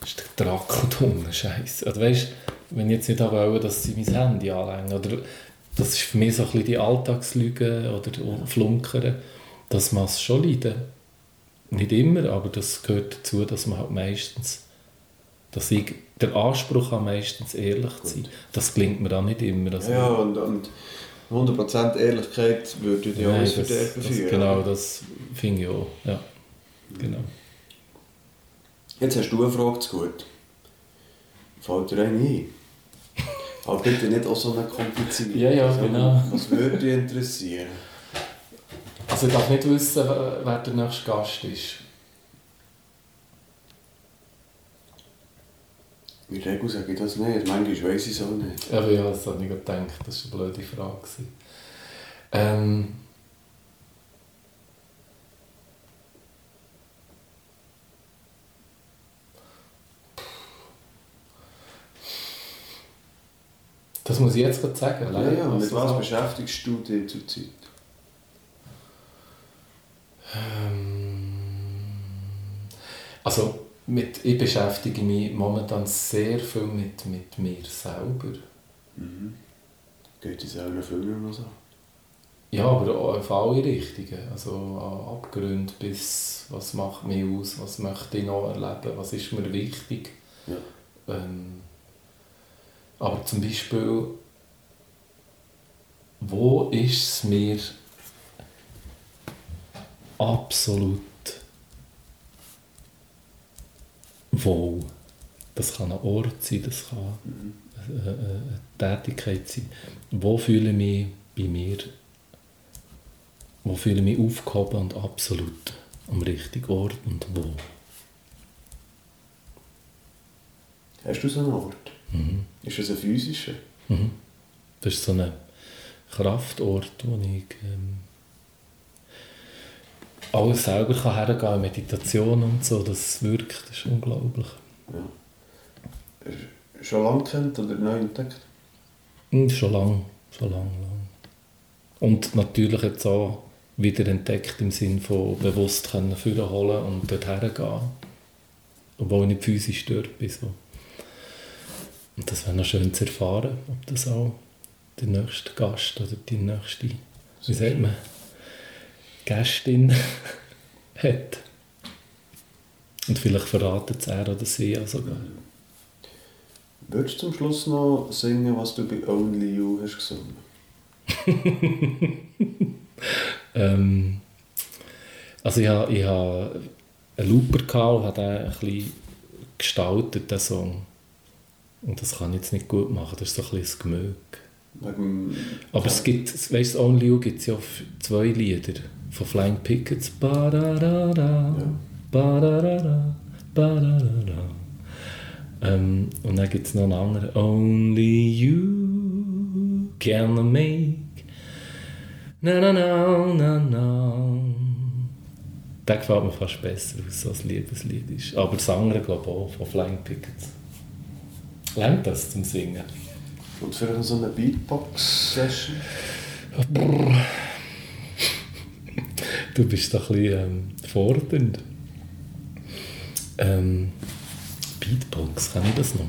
A: das ist der Draco dumme Scheiße. Oder weißt, wenn ich jetzt nicht wollte, dass sie mein Handy anlängen oder das ist für mich so ein bisschen die Alltagslüge oder Flunkern, dass man es schon leiden. Nicht immer, aber das gehört dazu, dass man halt meistens, dass ich der Anspruch habe, meistens ehrlich zu sein. Das gelingt mir auch nicht immer. Also,
B: Ja, und, und 100% Ehrlichkeit würde
A: Nein,
B: alles verderben führen.
A: genau, das finde ich auch. Ja, genau.
B: Jetzt hast du eine Frage zu gut. Fällt dir eine ein? Aber bitte nicht auch so eine komplizierte.
A: Ja, ja, genau.
B: Was würde dich interessieren?
A: Also ich darf nicht wissen, wer der nächste Gast ist.
B: In der Regel sage ich das nicht. Manchmal weiss ich es auch nicht.
A: Aber ja, das habe ich gedacht, das war eine blöde Frage. Ähm, das muss ich jetzt gerade sagen.
B: Ja,
A: leider.
B: ja, mit
A: Also,
B: was
A: so-
B: beschäftigst du dich zurzeit?
A: Ähm, Also, mit, ich beschäftige mich momentan sehr viel mit, mit mir selber.
B: Mhm. Geht es auch noch so?
A: Ja, aber auf alle Richtungen. Also an bis, was macht mich aus, was möchte ich noch erleben, was ist mir wichtig.
B: Ja.
A: Ähm, aber zum Beispiel, wo ist es mir absolut wohl? Das kann ein Ort sein, das kann
B: Mhm.
A: eine, eine Tätigkeit sein. Wo fühle ich mich bei mir, wo fühle ich mich aufgehoben und absolut am richtigen Ort und wo.
B: Hast du so einen Ort?
A: Mhm.
B: Ist das ein physischer?
A: Mhm. Das ist so ein Kraftort, wo ich ähm, alles selber kann hergehen kann, Meditation und so, das wirkt, das ist unglaublich.
B: Ja. Schon lange kennt oder neu entdeckt?
A: Hm, Schon lang, schon lang, lang. Und natürlich jetzt auch wieder entdeckt im Sinn von bewusst können holen und dort hergehen. Obwohl ich nicht physisch dort bin. So. Und das wäre noch schön zu erfahren, ob das auch der nächste Gast oder die nächste wie sagt man, Gästin hat. Und vielleicht verratet es er oder sie ja sogar.
D: Würdest du zum Schluss noch singen, was du bei Only You hast gesungen?
A: Ähm, also ich habe, ich habe einen Looper gehabt und habe den ein bisschen gestaltet, den Song. Und das kann ich jetzt nicht gut machen, das ist so ein bisschen das.
D: Wegen,
A: Aber es gibt, weißt du, Only You gibt es ja zwei Lieder von Flying Pickets. Ba-da-da-da, ba-da-da-da, ba-da-da-da. Ähm, und dann gibt es noch einen anderen. Only You can make na na na na na. Der gefällt mir fast besser, weil es so ein Liebeslied ist. Aber das andere glaube ich auch, von Flying Pickets. Lernt das zum Singen?
D: und vielleicht noch so eine Beatbox-Session?
A: Du bist doch ein bisschen ähm, fordernd. Ähm, Beatbox, kann ich das noch?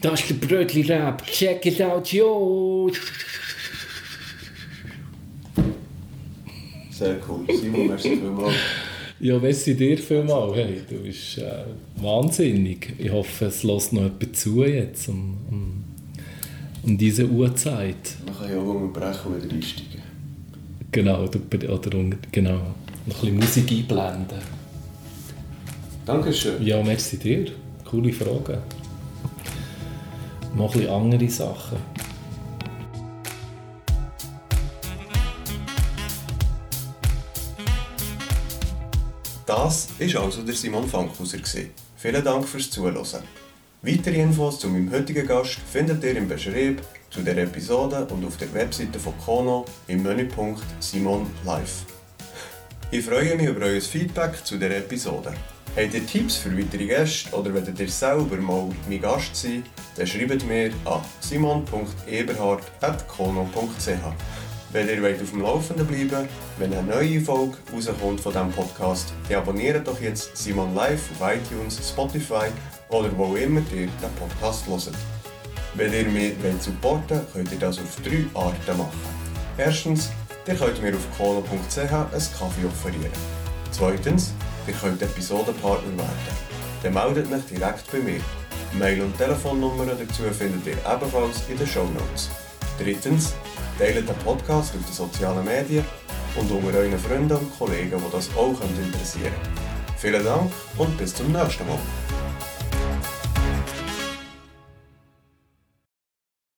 A: Das ist der Brötli-Rap. Check it out, yo!
D: Sehr cool. Simon, merci vielmals.
A: Ja, merci dir vielmals. Hey, du bist äh, wahnsinnig. Ich hoffe, es lässt noch jemand zu jetzt um, um, um diese Uhrzeit.
D: Man kann ja auch unterbrechen und wieder einsteigen.
A: Genau, oder, oder genau. Noch ein bisschen Musik einblenden.
D: Dankeschön.
A: Ja, merci dir. Coole Frage. Noch ein bisschen andere Sachen.
B: Das war also der Simon Fankhauser. Vielen Dank fürs Zuhören. Weitere Infos zu meinem heutigen Gast findet ihr im Beschrieb zu der Episode und auf der Webseite von Kono im Menüpunkt Simon Live. Ich freue mich über euer Feedback zu der Episode. Habt ihr Tipps für weitere Gäste oder wollt ihr selber mal mein Gast sein, dann schreibt mir an simon.eberhard.kono.ch. Wenn ihr wollt auf dem Laufenden bleiben wenn eine neue Folge rauskommt von diesem Podcast, dann abonniert doch jetzt Simon Live auf iTunes, Spotify oder wo immer ihr den Podcast hört. Wenn ihr mich wollt supporten wollt, könnt ihr das auf drei Arten machen. Erstens, ihr könnt mir auf kono.ch einen Kaffee offerieren. Zweitens, ihr könnt Episodenpartner werden. Dann meldet euch direkt bei mir. Mail- und Telefonnummern dazu findet ihr ebenfalls in den Shownotes. Drittens, teilt den Podcast auf den sozialen Medien und unter euren Freunden und Kollegen, die das auch interessieren. Vielen Dank und bis zum nächsten Mal.